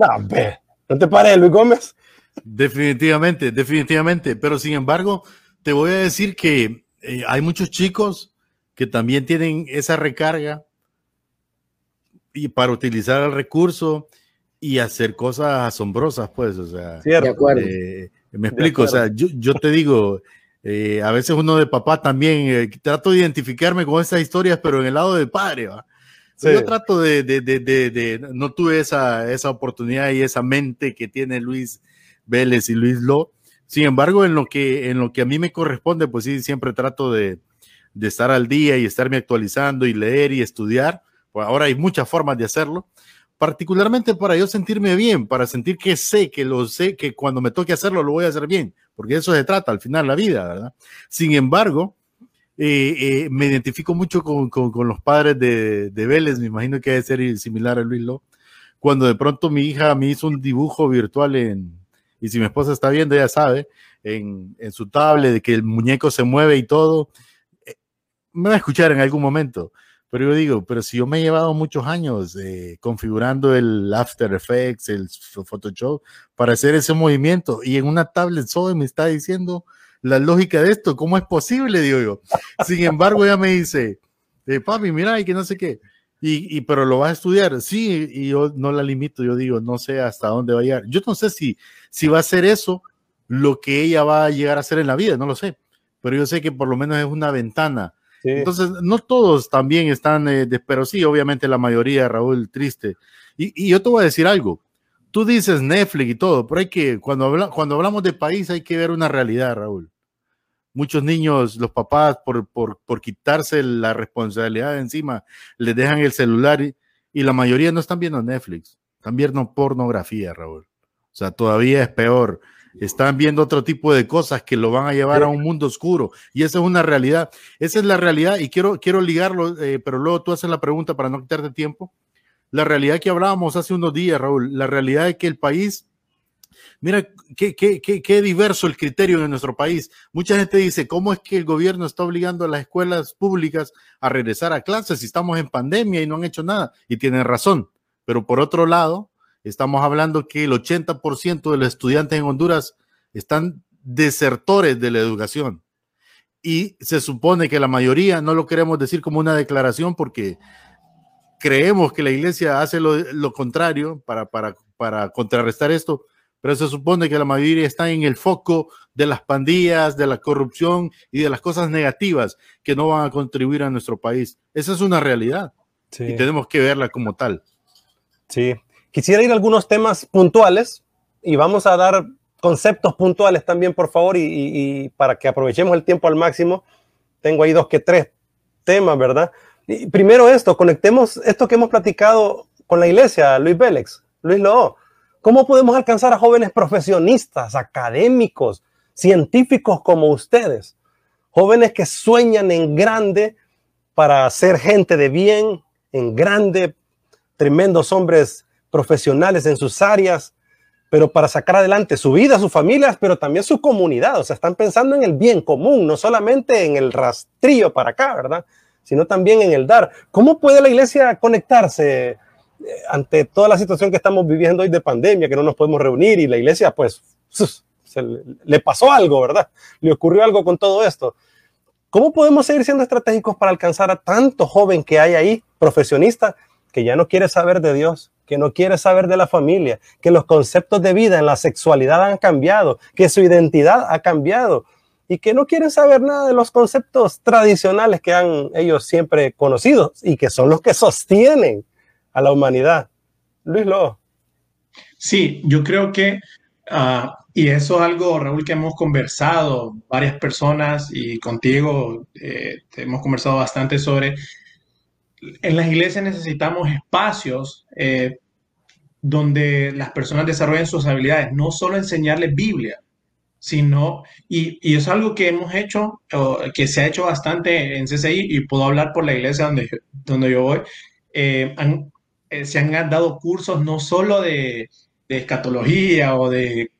No, ve, ¿no te parece, Luis Gómez? Definitivamente, definitivamente. Pero sin embargo, te voy a decir que eh, hay muchos chicos que también tienen esa recarga y para utilizar el recurso y hacer cosas asombrosas, pues, o sea, Cierto. De eh, me explico, o sea, yo, yo te digo, eh, a veces uno de papá también, eh, trato de identificarme con esas historias, pero en el lado del padre, ¿va? Sí. Yo trato de, de, de, de, de- no tuve esa, esa oportunidad y esa mente que tiene Luis Vélez y Luis Lo. Sin embargo, en lo que, en lo que a mí me corresponde, pues sí, siempre trato de, de estar al día y estarme actualizando y leer y estudiar. Pues ahora hay muchas formas de hacerlo, particularmente para yo sentirme bien, para sentir que sé, que lo sé, que cuando me toque hacerlo lo voy a hacer bien, porque eso se trata al final la vida, ¿verdad? Sin embargo, eh, eh, me identifico mucho con, con, los padres de, de, Vélez, me imagino que debe ser similar a Luis Lo, cuando de pronto mi hija me hizo un dibujo virtual en, y si mi esposa está viendo, ella sabe, en, en su tablet, de que el muñeco se mueve y todo, eh, me va a escuchar en algún momento. Pero yo digo, pero si yo me he llevado muchos años eh, configurando el After Effects, el Photoshop, para hacer ese movimiento, y en una tablet solo me está diciendo la lógica de esto, ¿cómo es posible? Digo yo. Sin embargo, ella me dice, eh, papi, mira, y que no sé qué. Y, y, pero lo vas a estudiar, sí, y yo no la limito, yo digo, no sé hasta dónde va a llegar. Yo no sé si, si va a ser eso lo que ella va a llegar a hacer en la vida, no lo sé, pero yo sé que por lo menos es una ventana. Entonces, no todos también están, eh, de, pero sí, obviamente la mayoría, Raúl, triste. Y, yo te voy a decir algo, tú dices Netflix y todo, pero hay que, cuando, habla, cuando hablamos de país hay que ver una realidad, Raúl. Muchos niños, los papás, por, por, quitarse la responsabilidad encima, les dejan el celular y, y, la mayoría no están viendo Netflix, están viendo pornografía, Raúl. O sea, todavía es peor. Están viendo otro tipo de cosas que lo van a llevar a un mundo oscuro. Y esa es una realidad. Esa es la realidad y quiero, quiero ligarlo, eh, pero luego tú haces la pregunta para no quitarte tiempo. La realidad que hablábamos hace unos días, Raúl, la realidad es que el país, mira qué, qué, qué, qué diverso el criterio en nuestro país. Mucha gente dice, ¿cómo es que el gobierno está obligando a las escuelas públicas a regresar a clases si estamos en pandemia y no han hecho nada? Y tienen razón. Pero por otro lado, Estamos hablando que el 80% de los estudiantes en Honduras están desertores de la educación. Y se supone que la mayoría, no lo queremos decir como una declaración porque creemos que la iglesia hace lo, contrario para, para, para contrarrestar esto, pero se supone que la mayoría está en el foco de las pandillas, de la corrupción y de las cosas negativas que no van a contribuir a nuestro país. Esa es una realidad y tenemos que verla como tal. Sí, Quisiera ir a algunos temas puntuales y vamos a dar conceptos puntuales también, por favor, y, para que aprovechemos el tiempo al máximo. Tengo ahí dos que tres temas, ¿verdad? Primero esto, conectemos esto que hemos platicado con la iglesia, Luis Vélez, Luis Loo. ¿Cómo podemos alcanzar a jóvenes profesionistas, académicos, científicos como ustedes? Jóvenes que sueñan en grande para ser gente de bien, en grande, tremendos hombres profesionales en sus áreas, pero para sacar adelante su vida, sus familias, pero también su comunidad. O sea, están pensando en el bien común, no solamente en el rastrillo para acá, ¿verdad? Sino también en el dar. ¿Cómo puede la iglesia conectarse eh, ante toda la situación que estamos viviendo hoy de pandemia, que no nos podemos reunir y la iglesia, pues, le pasó algo, ¿verdad? Le ocurrió algo con todo esto. ¿Cómo podemos seguir siendo estratégicos para alcanzar a tanto joven que hay ahí, profesionista, que ya no quiere saber de Dios, que no quiere saber de la familia, que los conceptos de vida en la sexualidad han cambiado, que su identidad ha cambiado y que no quieren saber nada de los conceptos tradicionales que han ellos siempre conocido y que son los que sostienen a la humanidad. Luis Lo. Sí, yo creo que, uh, y eso es algo, Raúl, que hemos conversado varias personas y contigo eh, hemos conversado bastante sobre en las iglesias necesitamos espacios eh, donde las personas desarrollen sus habilidades, no solo enseñarles Biblia, sino, y, y es algo que hemos hecho, que se ha hecho bastante en CCI, y puedo hablar por la iglesia donde, donde yo voy, eh, eh, se han dado cursos no solo de, escatología o de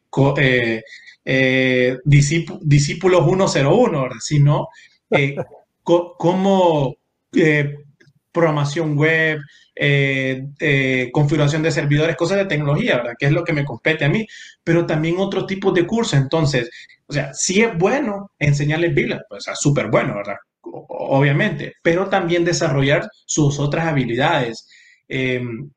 discípulos 101, sino cómo programación web, eh, eh, configuración de servidores, cosas de tecnología, ¿verdad? Que es lo que me compete a mí, pero también otros tipos de cursos. Entonces, o sea, sí es bueno enseñarles Biblia, pues, o sea, súper bueno, ¿verdad? Obviamente, pero también desarrollar sus otras habilidades. Em,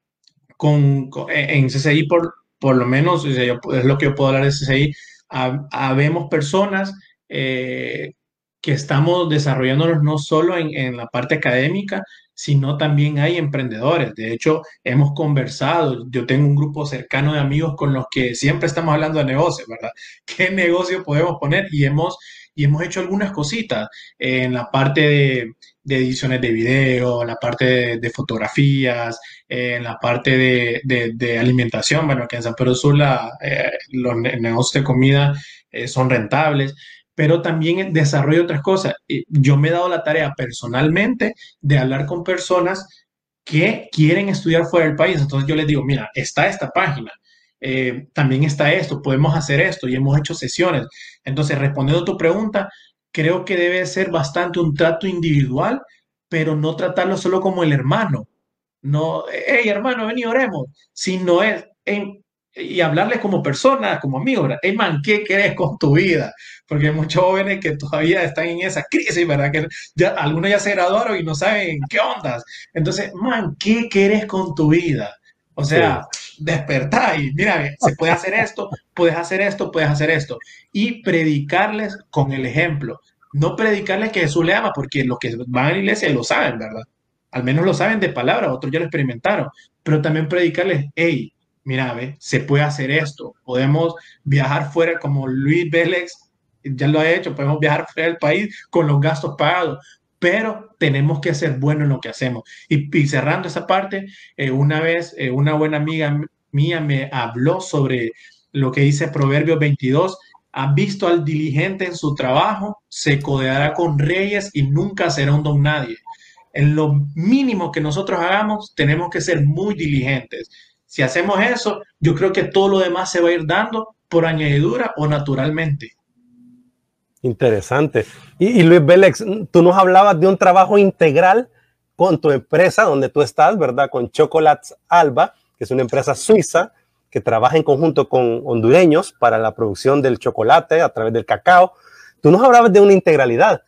con, en CCI, por, por lo menos, es lo que yo puedo hablar de CCI, habemos personas eh, que estamos desarrollándonos no solo en, en, la parte académica, sino también hay emprendedores. De hecho, hemos conversado, yo tengo un grupo cercano de amigos con los que siempre estamos hablando de negocios, ¿verdad? ¿Qué negocio podemos poner? Y hemos, y hemos hecho algunas cositas en la parte de, ediciones de video, en la parte de, fotografías, en la parte de, alimentación, bueno, que en San Pedro Sur eh, los negocios de comida eh, son rentables pero también desarrollo otras cosas. Yo me he dado la tarea personalmente de hablar con personas que quieren estudiar fuera del país. Entonces yo les digo, mira, está esta página, eh, también está esto, podemos hacer esto y hemos hecho sesiones. Entonces, respondiendo a tu pregunta, creo que debe ser bastante un trato individual, pero no tratarlo solo como el hermano. No, hey hermano, ven y oremos, sino es en y hablarles como persona, como amigo, ¿verdad? Hey, man, ¿qué querés con tu vida? Porque hay muchos jóvenes que todavía están en esa crisis, ¿verdad? Que ya, algunos ya se graduaron y no saben qué ondas. Entonces, man, ¿qué querés con tu vida? O sea, despertar y mira, se puede hacer esto, puedes hacer esto, puedes hacer esto. Y predicarles con el ejemplo. No predicarles que Jesús le ama, porque los que van a la iglesia lo saben, ¿verdad? Al menos lo saben de palabra, otros ya lo experimentaron. Pero también predicarles, hey, mira, ve, se puede hacer esto, podemos viajar fuera como Luis Vélez ya lo ha hecho, podemos viajar fuera del país con los gastos pagados, pero tenemos que ser buenos en lo que hacemos. Y, cerrando esa parte, eh, una vez eh, una buena amiga mía me habló sobre lo que dice Proverbios 22, has visto al diligente en su trabajo, se codeará con reyes y nunca será un don nadie. En lo mínimo que nosotros hagamos, tenemos que ser muy diligentes. Si hacemos eso, yo creo que todo lo demás se va a ir dando por añadidura o naturalmente. Interesante. Y, Luis Vélez, tú nos hablabas de un trabajo integral con tu empresa donde tú estás, ¿verdad? Con Chocolates Alba, que es una empresa suiza que trabaja en conjunto con hondureños para la producción del chocolate a través del cacao. Tú nos hablabas de una integralidad.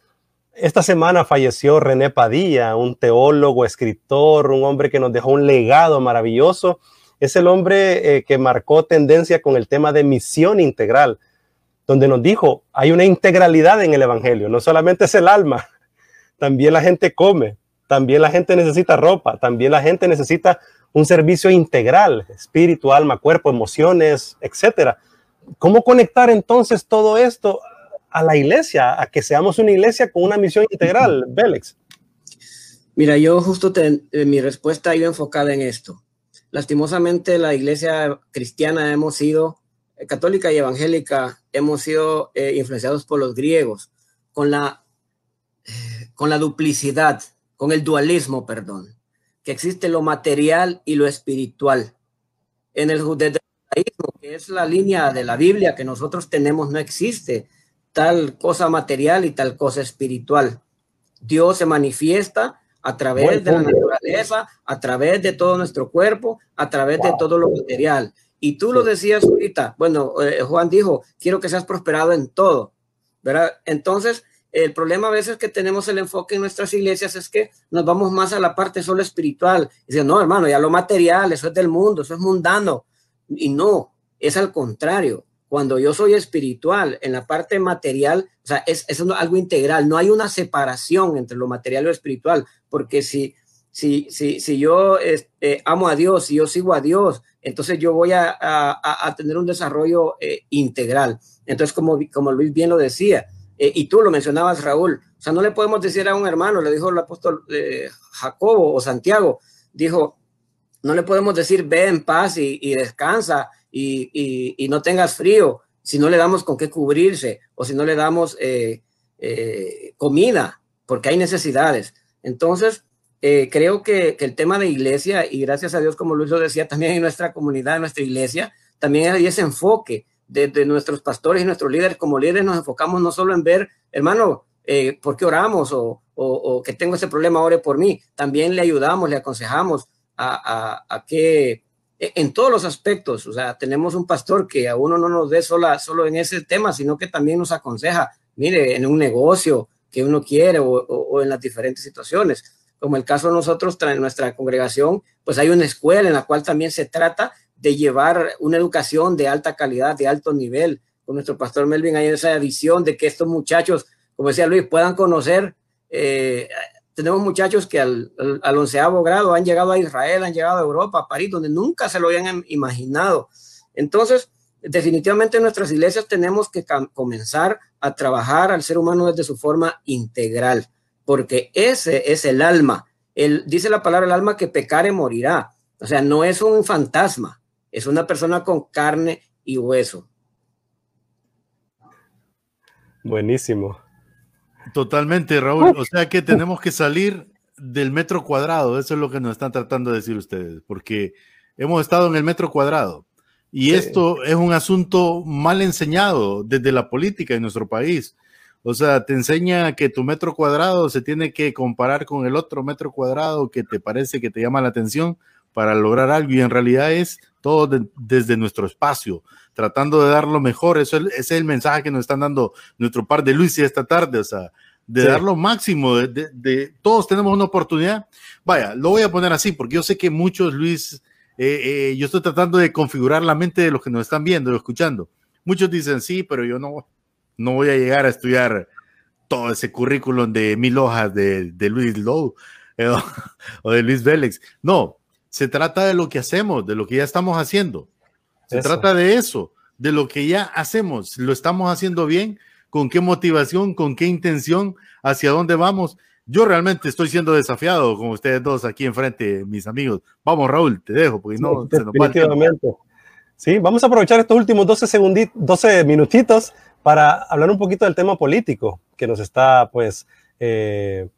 Esta semana falleció René Padilla, un teólogo, escritor, un hombre que nos dejó un legado maravilloso. Es el hombre eh, que marcó tendencia con el tema de misión integral donde nos dijo, hay una integralidad en el Evangelio, no solamente es el alma, también la gente come, también la gente necesita ropa, también la gente necesita un servicio integral, espíritu, alma, cuerpo, emociones, etcétera. ¿Cómo conectar entonces todo esto a la iglesia, a que seamos una iglesia con una misión integral, Bélix? Mira, yo justo eh, mi respuesta ido enfocada en esto. Lastimosamente, la iglesia cristiana hemos sido católica y evangélica hemos sido eh, influenciados por los griegos, con la, eh, con la duplicidad, con el dualismo, perdón, que existe lo material y lo espiritual. En el judaísmo, que es la línea de la Biblia que nosotros tenemos, no existe tal cosa material y tal cosa espiritual. Dios se manifiesta a través de la naturaleza, a través de todo nuestro cuerpo, a través de todo lo material. Y tú lo decías ahorita, bueno, eh, Juan dijo, quiero que seas prosperado en todo, ¿verdad? Entonces, el problema a veces que tenemos el enfoque en nuestras iglesias es que nos vamos más a la parte solo espiritual. Dicen, no, hermano, ya lo material, eso es del mundo, eso es mundano. Y no, es al contrario. Cuando yo soy espiritual, en la parte material, o sea, es, algo integral, no hay una separación entre lo material y lo espiritual, porque si, si, si, si yo este, amo a Dios, si yo sigo a Dios, entonces yo voy a, tener un desarrollo eh, integral. Entonces, como, como Luis bien lo decía, eh, y tú lo mencionabas, Raúl, o sea, no le podemos decir a un hermano, le dijo el apóstol eh, Jacobo o Santiago, dijo, no le podemos decir ve en paz y descansa y, y, no tengas frío si no le damos con qué cubrirse o si no le damos comida, porque hay necesidades. Entonces, eh, creo que, el tema de iglesia, y gracias a Dios, como Luis lo decía, también en nuestra comunidad, en nuestra iglesia, también hay ese enfoque de, nuestros pastores y nuestros líderes. Como líderes nos enfocamos no solo en ver, hermano, eh, ¿por qué oramos? O, que tengo ese problema, ore por mí. También le ayudamos, le aconsejamos a, a, que e, en todos los aspectos, o sea, tenemos un pastor que a uno no nos ve sola, solo en ese tema, sino que también nos aconseja, mire, en un negocio que uno quiere o en las diferentes situaciones como el caso de nosotros, en nuestra congregación, pues hay una escuela en la cual también se trata de llevar una educación de alta calidad, de alto nivel. Con nuestro pastor Melvin hay esa visión de que estos muchachos, como decía Luis, puedan conocer. Eh, tenemos muchachos que al, onceavo grado han llegado a Israel, han llegado a Europa, a París, donde nunca se lo habían imaginado. Entonces, definitivamente en nuestras iglesias tenemos que comenzar a trabajar al ser humano desde su forma integral porque ese es el alma. Él, dice la palabra el alma que pecare morirá. O sea, no es un fantasma, es una persona con carne y hueso. Buenísimo. Totalmente, Raúl. O sea que tenemos que salir del metro cuadrado. Eso es lo que nos están tratando de decir ustedes, porque hemos estado en el metro cuadrado. Y esto es un asunto mal enseñado desde la política en nuestro país. O sea, te enseña que tu metro cuadrado se tiene que comparar con el otro metro cuadrado que te parece que te llama la atención para lograr algo y en realidad es todo desde nuestro espacio, tratando de dar lo mejor. Eso es, ese es el mensaje que nos están dando nuestro par de Luis y esta tarde, o sea, de dar lo máximo, de, todos tenemos una oportunidad. Vaya, lo voy a poner así porque yo sé que muchos, Luis, eh, eh, yo estoy tratando de configurar la mente de los que nos están viendo o escuchando. Muchos dicen, sí, pero yo no, no voy a llegar a estudiar todo ese currículum de mil hojas de, Luis Lowe eh, o de Luis Vélez. No, se trata de lo que hacemos, de lo que ya estamos haciendo. Se trata de eso, de lo que ya hacemos. Lo estamos haciendo bien, con qué motivación, con qué intención, hacia dónde vamos. Yo realmente estoy siendo desafiado con ustedes dos aquí enfrente, mis amigos. Vamos, Raúl, te dejo, porque no se nos Sí, vamos a aprovechar estos últimos 12, segunditos, 12 minutitos para hablar un poquito del tema político que nos está, pues, eh,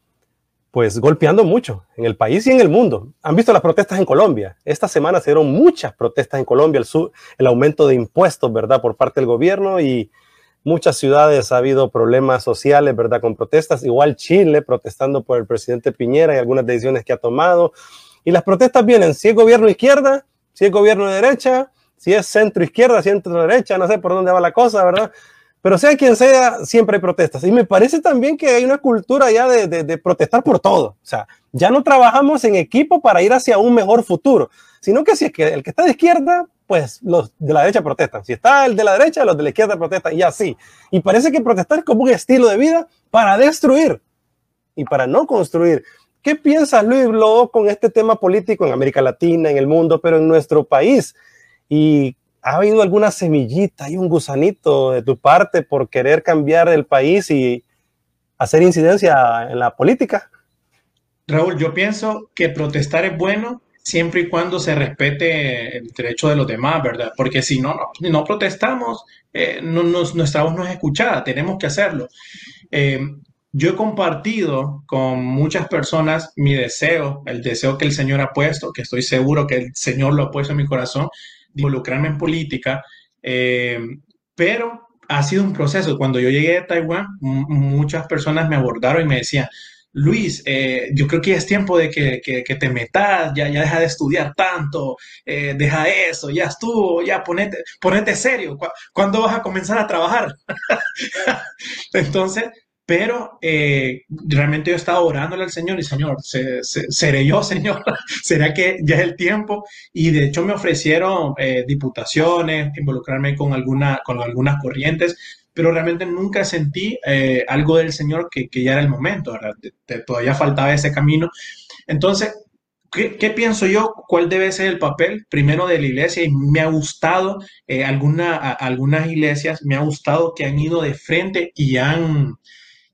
pues golpeando mucho en el país y en el mundo. Han visto las protestas en Colombia. Esta semana se dieron muchas protestas en Colombia, el, el aumento de impuestos, ¿verdad?, por parte del gobierno y muchas ciudades ha habido problemas sociales, ¿verdad?, con protestas. Igual Chile protestando por el presidente Piñera y algunas decisiones que ha tomado. Y las protestas vienen, si es gobierno izquierda, si es gobierno de derecha, si es centro izquierda, centro derecha, no sé por dónde va la cosa, ¿verdad? Pero sea quien sea, siempre hay protestas. Y me parece también que hay una cultura ya de, de, protestar por todo. O sea, ya no trabajamos en equipo para ir hacia un mejor futuro, sino que si es que el que está de izquierda, pues los de la derecha protestan. Si está el de la derecha, los de la izquierda protestan y así. Y parece que protestar es como un estilo de vida para destruir y para no construir. ¿Qué piensa Luis Blow con este tema político en América Latina, en el mundo, pero en nuestro país? y ha habido alguna semillita y un gusanito de tu parte por querer cambiar el país y hacer incidencia en la política? Raúl, yo pienso que protestar es bueno siempre y cuando se respete el derecho de los demás, ¿verdad? Porque si no, no, protestamos, eh, no, nuestra voz no es escuchada, tenemos que hacerlo. Eh, yo he compartido con muchas personas mi deseo, el deseo que el Señor ha puesto, que estoy seguro que el Señor lo ha puesto en mi corazón, involucrarme en política, eh, pero ha sido un proceso. Cuando yo llegué a Taiwán, muchas personas me abordaron y me decían, Luis, eh, yo creo que ya es tiempo de que, que, te metas, ya, ya deja de estudiar tanto, eh, deja eso, ya estuvo, ya ponete, ponete serio, ¿cuándo vas a comenzar a trabajar? Entonces, pero eh, realmente yo estaba orándole al Señor y Señor, ¿seré yo, Señor? ¿Será que ya es el tiempo? Y de hecho me ofrecieron eh, diputaciones, involucrarme con, alguna, con algunas corrientes, pero realmente nunca sentí eh, algo del Señor que, que, ya era el momento, ¿verdad? todavía faltaba ese camino. Entonces, ¿Qué, ¿Qué, pienso yo? ¿Cuál debe ser el papel primero de la iglesia? Y me ha gustado, alguna, algunas iglesias, me ha gustado que han ido de frente y han,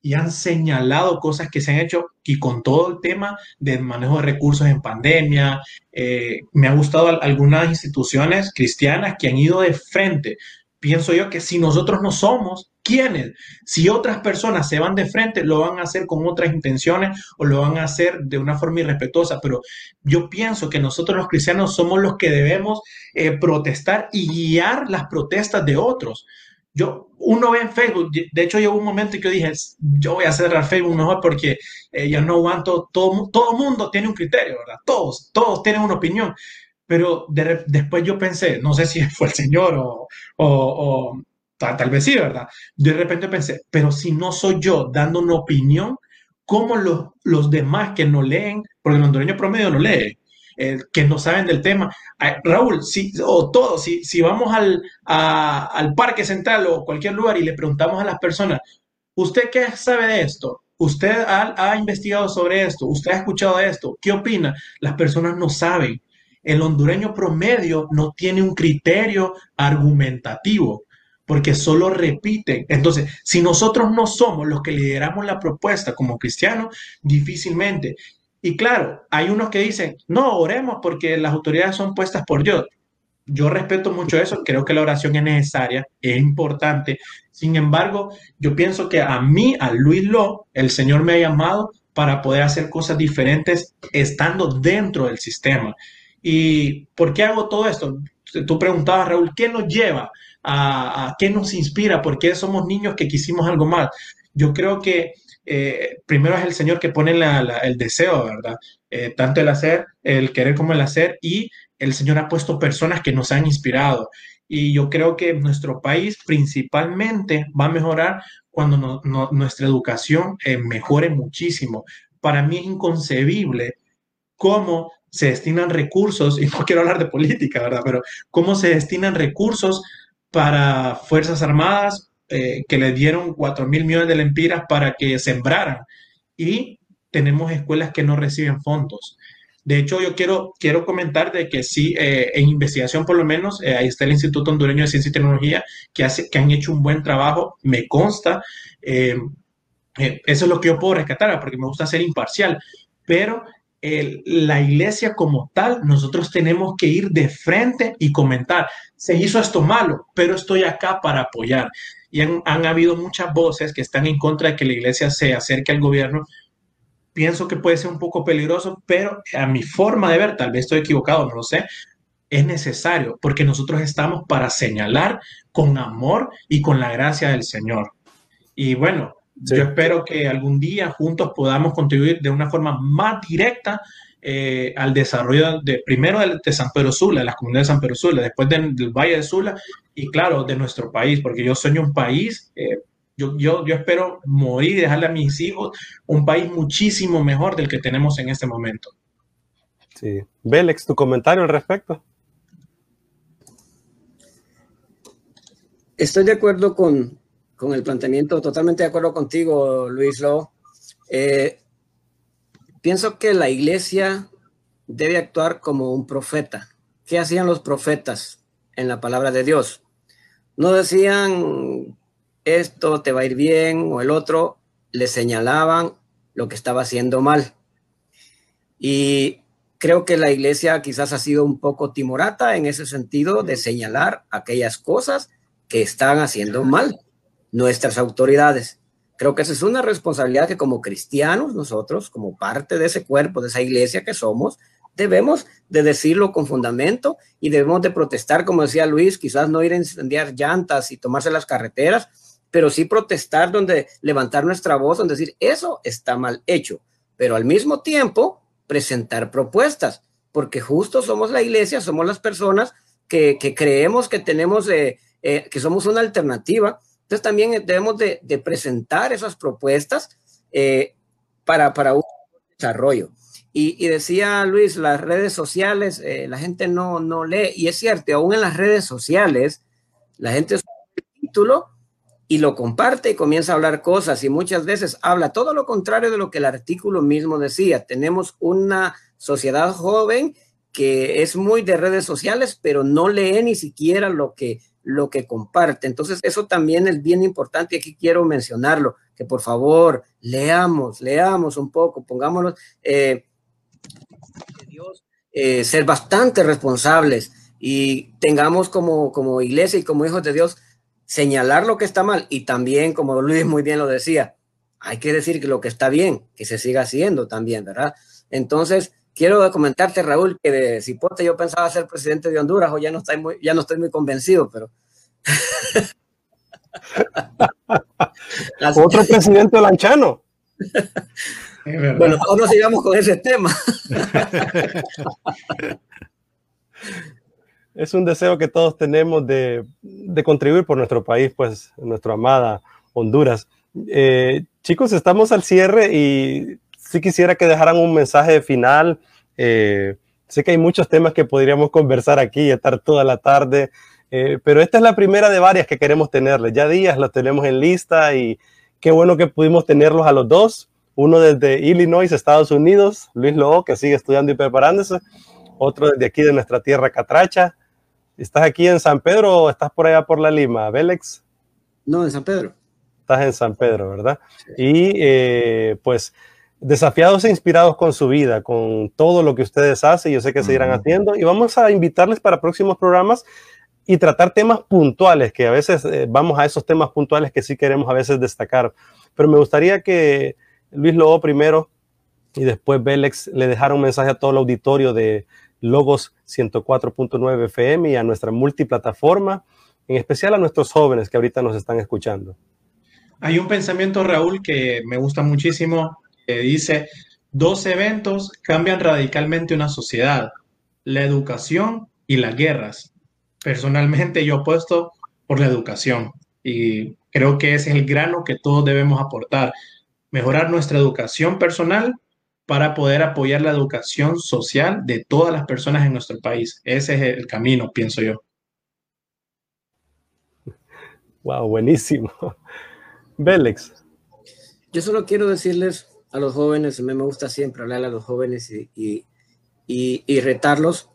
y han señalado cosas que se han hecho y con todo el tema del manejo de recursos en pandemia. Eh, me ha gustado algunas instituciones cristianas que han ido de frente. Pienso yo que si nosotros no somos, ¿quiénes? Si otras personas se van de frente, lo van a hacer con otras intenciones o lo van a hacer de una forma irrespetuosa. Pero yo pienso que nosotros los cristianos somos los que debemos eh, protestar y guiar las protestas de otros. Yo, uno ve en Facebook, de hecho llegó un momento en que yo dije, yo voy a cerrar Facebook mejor porque eh, ya no aguanto, todo, todo mundo tiene un criterio, ¿verdad? Todos, todos tienen una opinión. Pero después yo pensé, no sé si fue el Señor o, o, tal, vez sí, ¿verdad? De repente pensé, pero si no soy yo dando una opinión, ¿cómo los, los demás que no leen, porque el hondureño promedio no lee, eh, que no saben del tema. Raúl, si, o todos, si, si vamos al, al Parque Central o cualquier lugar y le preguntamos a las personas, ¿usted qué sabe de esto? ¿Usted ha, ha investigado sobre esto? ¿Usted ha escuchado esto? ¿Qué opina? Las personas no saben. El hondureño promedio no tiene un criterio argumentativo porque solo repiten. Entonces, si nosotros no somos los que lideramos la propuesta como cristianos, difícilmente. Y claro, hay unos que dicen, no, oremos porque las autoridades son puestas por Dios. Yo respeto mucho eso, creo que la oración es necesaria, es importante. Sin embargo, yo pienso que a mí, a Luis Lo, el Señor me ha llamado para poder hacer cosas diferentes estando dentro del sistema. ¿Y por qué hago todo esto? Tú preguntabas, Raúl, ¿qué nos lleva? ¿A, a qué nos inspira? ¿Por qué somos niños que quisimos algo más? Yo creo que eh, primero es el Señor que pone el deseo, ¿verdad? Eh, tanto el hacer, el querer como el hacer, y el Señor ha puesto personas que nos han inspirado. Y yo creo que nuestro país principalmente va a mejorar cuando nuestra educación eh, mejore muchísimo. Para mí es inconcebible cómo se destinan recursos, y no quiero hablar de política, ¿verdad? Pero cómo se destinan recursos para Fuerzas Armadas, eh, que le dieron 4 mil millones de lempiras para que sembraran. Y tenemos escuelas que no reciben fondos. De hecho, yo quiero, quiero comentar de que sí, eh, en investigación por lo menos, eh, ahí está el Instituto Hondureño de Ciencia y Tecnología, que, hace, que han hecho un buen trabajo, me consta. eso es lo que yo puedo rescatar, porque me gusta ser imparcial. Pero la iglesia como tal, nosotros tenemos que ir de frente y comentar, se hizo esto malo, pero estoy acá para apoyar. Y han, han habido muchas voces que están en contra de que la iglesia se acerque al gobierno. Pienso que puede ser un poco peligroso, pero a mi forma de ver, tal vez estoy equivocado, no lo sé, es necesario porque nosotros estamos para señalar con amor y con la gracia del Señor. Y bueno, yo espero que algún día juntos podamos contribuir de una forma más directa eh, al desarrollo de primero de, San Pedro Sula, de las comunidades de San Pedro Sula, después del Valle de Sula y claro, de nuestro país, porque yo sueño un país, eh, yo, yo, yo espero morir y dejarle a mis hijos un país muchísimo mejor del que tenemos en este momento. Sí. Bélex, tu comentario al respecto. Estoy de acuerdo con, con el planteamiento, totalmente de acuerdo contigo, Luis Lo. Eh, pienso que la iglesia debe actuar como un profeta. ¿Qué hacían los profetas en la palabra de Dios? No decían esto te va a ir bien o el otro, le señalaban lo que estaba haciendo mal. Y creo que la iglesia quizás ha sido un poco timorata en ese sentido de señalar aquellas cosas que están haciendo mal nuestras autoridades. Creo que esa es una responsabilidad que como cristianos, nosotros, como parte de ese cuerpo, de esa iglesia que somos, debemos de decirlo con fundamento y debemos de protestar, como decía Luis, quizás no ir a incendiar llantas y tomarse las carreteras, pero sí protestar donde levantar nuestra voz, donde decir, eso está mal hecho, pero al mismo tiempo presentar propuestas, porque justo somos la iglesia, somos las personas que, creemos que tenemos, eh, eh, que somos una alternativa entonces también debemos de, presentar esas propuestas eh, para, para un desarrollo. Y, decía Luis, las redes sociales, eh, la gente no, no lee, y es cierto, aún en las redes sociales, la gente sube el título y lo comparte y comienza a hablar cosas, y muchas veces habla todo lo contrario de lo que el artículo mismo decía. Tenemos una sociedad joven que es muy de redes sociales, pero no lee ni siquiera lo que lo que comparte. Entonces, eso también es bien importante y aquí quiero mencionarlo, que por favor leamos, leamos un poco, pongámonos, eh, Dios, eh, ser bastante responsables y tengamos como, como iglesia y como hijos de Dios señalar lo que está mal y también, como Luis muy bien lo decía, hay que decir que lo que está bien, que se siga haciendo también, ¿verdad? Entonces, quiero comentarte, Raúl, que de Cipote yo pensaba ser presidente de Honduras, o ya no estoy muy, ya no estoy muy convencido, pero. Otro presidente lanchano. bueno, ahora sigamos con ese tema. es un deseo que todos tenemos de, contribuir por nuestro país, pues, nuestra amada Honduras. Eh, chicos, estamos al cierre y sí quisiera que dejaran un mensaje final. Eh, sé que hay muchos temas que podríamos conversar aquí y estar toda la tarde, eh, pero esta es la primera de varias que queremos tenerles. Ya días los tenemos en lista y qué bueno que pudimos tenerlos a los dos. Uno desde Illinois, Estados Unidos, Luis Lobo, que sigue estudiando y preparándose. Otro desde aquí de nuestra tierra, Catracha. ¿Estás aquí en San Pedro o estás por allá por la Lima, Bélex? No, en San Pedro. Estás en San Pedro, ¿verdad? Y eh, pues desafiados e inspirados con su vida, con todo lo que ustedes hacen, yo sé que seguirán haciendo y vamos a invitarles para próximos programas y tratar temas puntuales, que a veces eh, vamos a esos temas puntuales que sí queremos a veces destacar. Pero me gustaría que Luis Lobo primero y después Bélex le dejara un mensaje a todo el auditorio de Logos 104.9 FM y a nuestra multiplataforma, en especial a nuestros jóvenes que ahorita nos están escuchando. Hay un pensamiento, Raúl, que me gusta muchísimo dice, dos eventos cambian radicalmente una sociedad, la educación y las guerras. Personalmente yo apuesto por la educación y creo que ese es el grano que todos debemos aportar, mejorar nuestra educación personal para poder apoyar la educación social de todas las personas en nuestro país. Ese es el camino, pienso yo. Wow, buenísimo. Bélex. Yo solo quiero decirles a los jóvenes, a mí me gusta siempre hablar a los jóvenes y, y, retarlos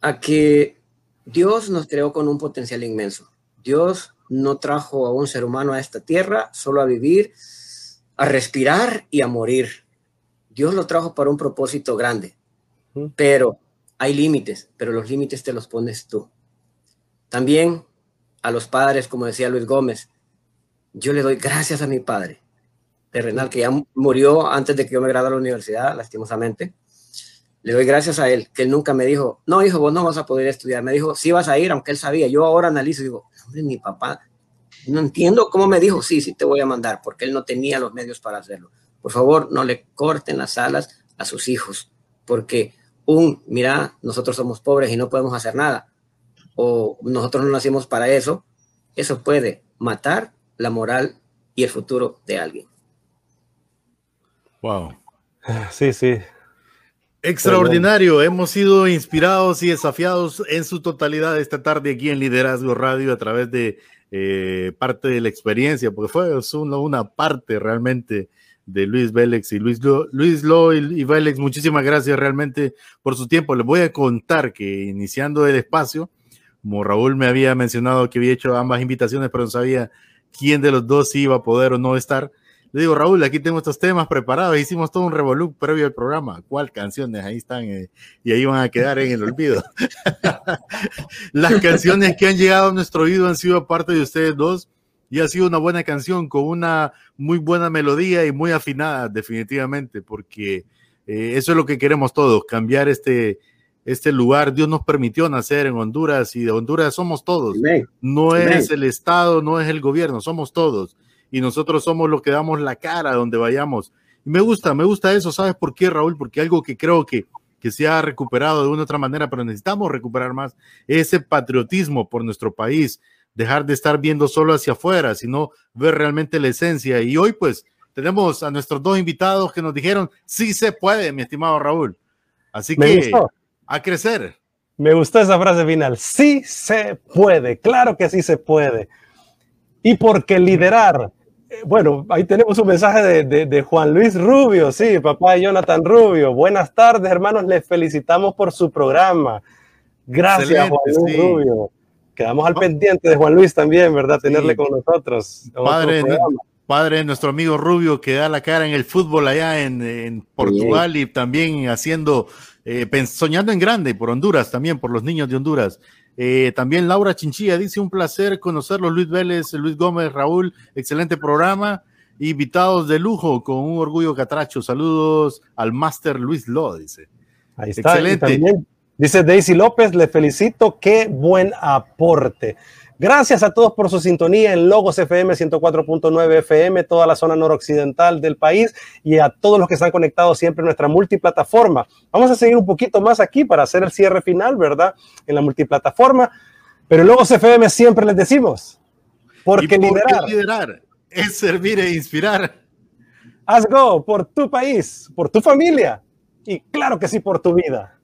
a que Dios nos creó con un potencial inmenso. Dios no trajo a un ser humano a esta tierra solo a vivir, a respirar y a morir. Dios lo trajo para un propósito grande, pero hay límites, pero los límites te los pones tú. También a los padres, como decía Luis Gómez, yo le doy gracias a mi padre terrenal, que ya murió antes de que yo me graduara a la universidad, lastimosamente. Le doy gracias a él, que él nunca me dijo, no, hijo, vos no vas a poder estudiar. Me dijo, sí vas a ir, aunque él sabía. Yo ahora analizo y digo, hombre, mi papá, no entiendo cómo me dijo, sí, sí te voy a mandar, porque él no tenía los medios para hacerlo. Por favor, no le corten las alas a sus hijos, porque un, mira, nosotros somos pobres y no podemos hacer nada, o nosotros no nacimos para eso, eso puede matar la moral y el futuro de alguien. Wow. Sí, sí. Extraordinario. Hemos sido inspirados y desafiados en su totalidad esta tarde aquí en Liderazgo Radio a través de eh, parte de la experiencia, porque fue una, una parte realmente de Luis Vélez y Luis Lo, Luis Lo y, Vélez, muchísimas gracias realmente por su tiempo. Les voy a contar que iniciando el espacio, como Raúl me había mencionado que había hecho ambas invitaciones, pero no sabía quién de los dos iba a poder o no estar. Le digo, Raúl, aquí tengo estos temas preparados, hicimos todo un revolú previo al programa. ¿Cuál canciones? Ahí están eh, y ahí van a quedar en el olvido. Las canciones que han llegado a nuestro oído han sido parte de ustedes dos y ha sido una buena canción con una muy buena melodía y muy afinada, definitivamente, porque eh, eso es lo que queremos todos, cambiar este, este lugar. Dios nos permitió nacer en Honduras y de Honduras somos todos. No es el Estado, no es el gobierno, somos todos. Y nosotros somos los que damos la cara donde vayamos. Y me gusta, me gusta eso. ¿Sabes por qué, Raúl? Porque algo que creo que, que se ha recuperado de una u otra manera, pero necesitamos recuperar más, ese patriotismo por nuestro país, dejar de estar viendo solo hacia afuera, sino ver realmente la esencia. Y hoy, pues, tenemos a nuestros dos invitados que nos dijeron, sí se puede, mi estimado Raúl. Así que a crecer. Me gustó esa frase final. Sí se puede, claro que sí se puede. Y porque liderar, bueno, ahí tenemos un mensaje de, de, Juan Luis Rubio, sí, papá de Jonathan Rubio. Buenas tardes, hermanos, les felicitamos por su programa. Gracias, Juan Luis Rubio. Quedamos al pendiente de Juan Luis también, ¿verdad? Tenerle con nosotros. Padre, padre, nuestro amigo Rubio que da la cara en el fútbol allá en, en Portugal y también haciendo, eh, soñando en grande por Honduras, también por los niños de Honduras. Eh, también Laura Chinchilla dice un placer conocerlos, Luis Vélez, Luis Gómez, Raúl, excelente programa. Invitados de lujo con un orgullo catracho. Saludos al máster Luis Lo, dice. Ahí está. Excelente. Dice Daisy López, le felicito, qué buen aporte. Gracias a todos por su sintonía en Logos FM 104.9 FM, toda la zona noroccidental del país y a todos los que están conectados siempre en nuestra multiplataforma. Vamos a seguir un poquito más aquí para hacer el cierre final, ¿verdad? En la multiplataforma. Pero en Logos FM siempre les decimos, porque liderar, liderar es servir e inspirar. Haz go por tu país, por tu familia y claro que sí por tu vida.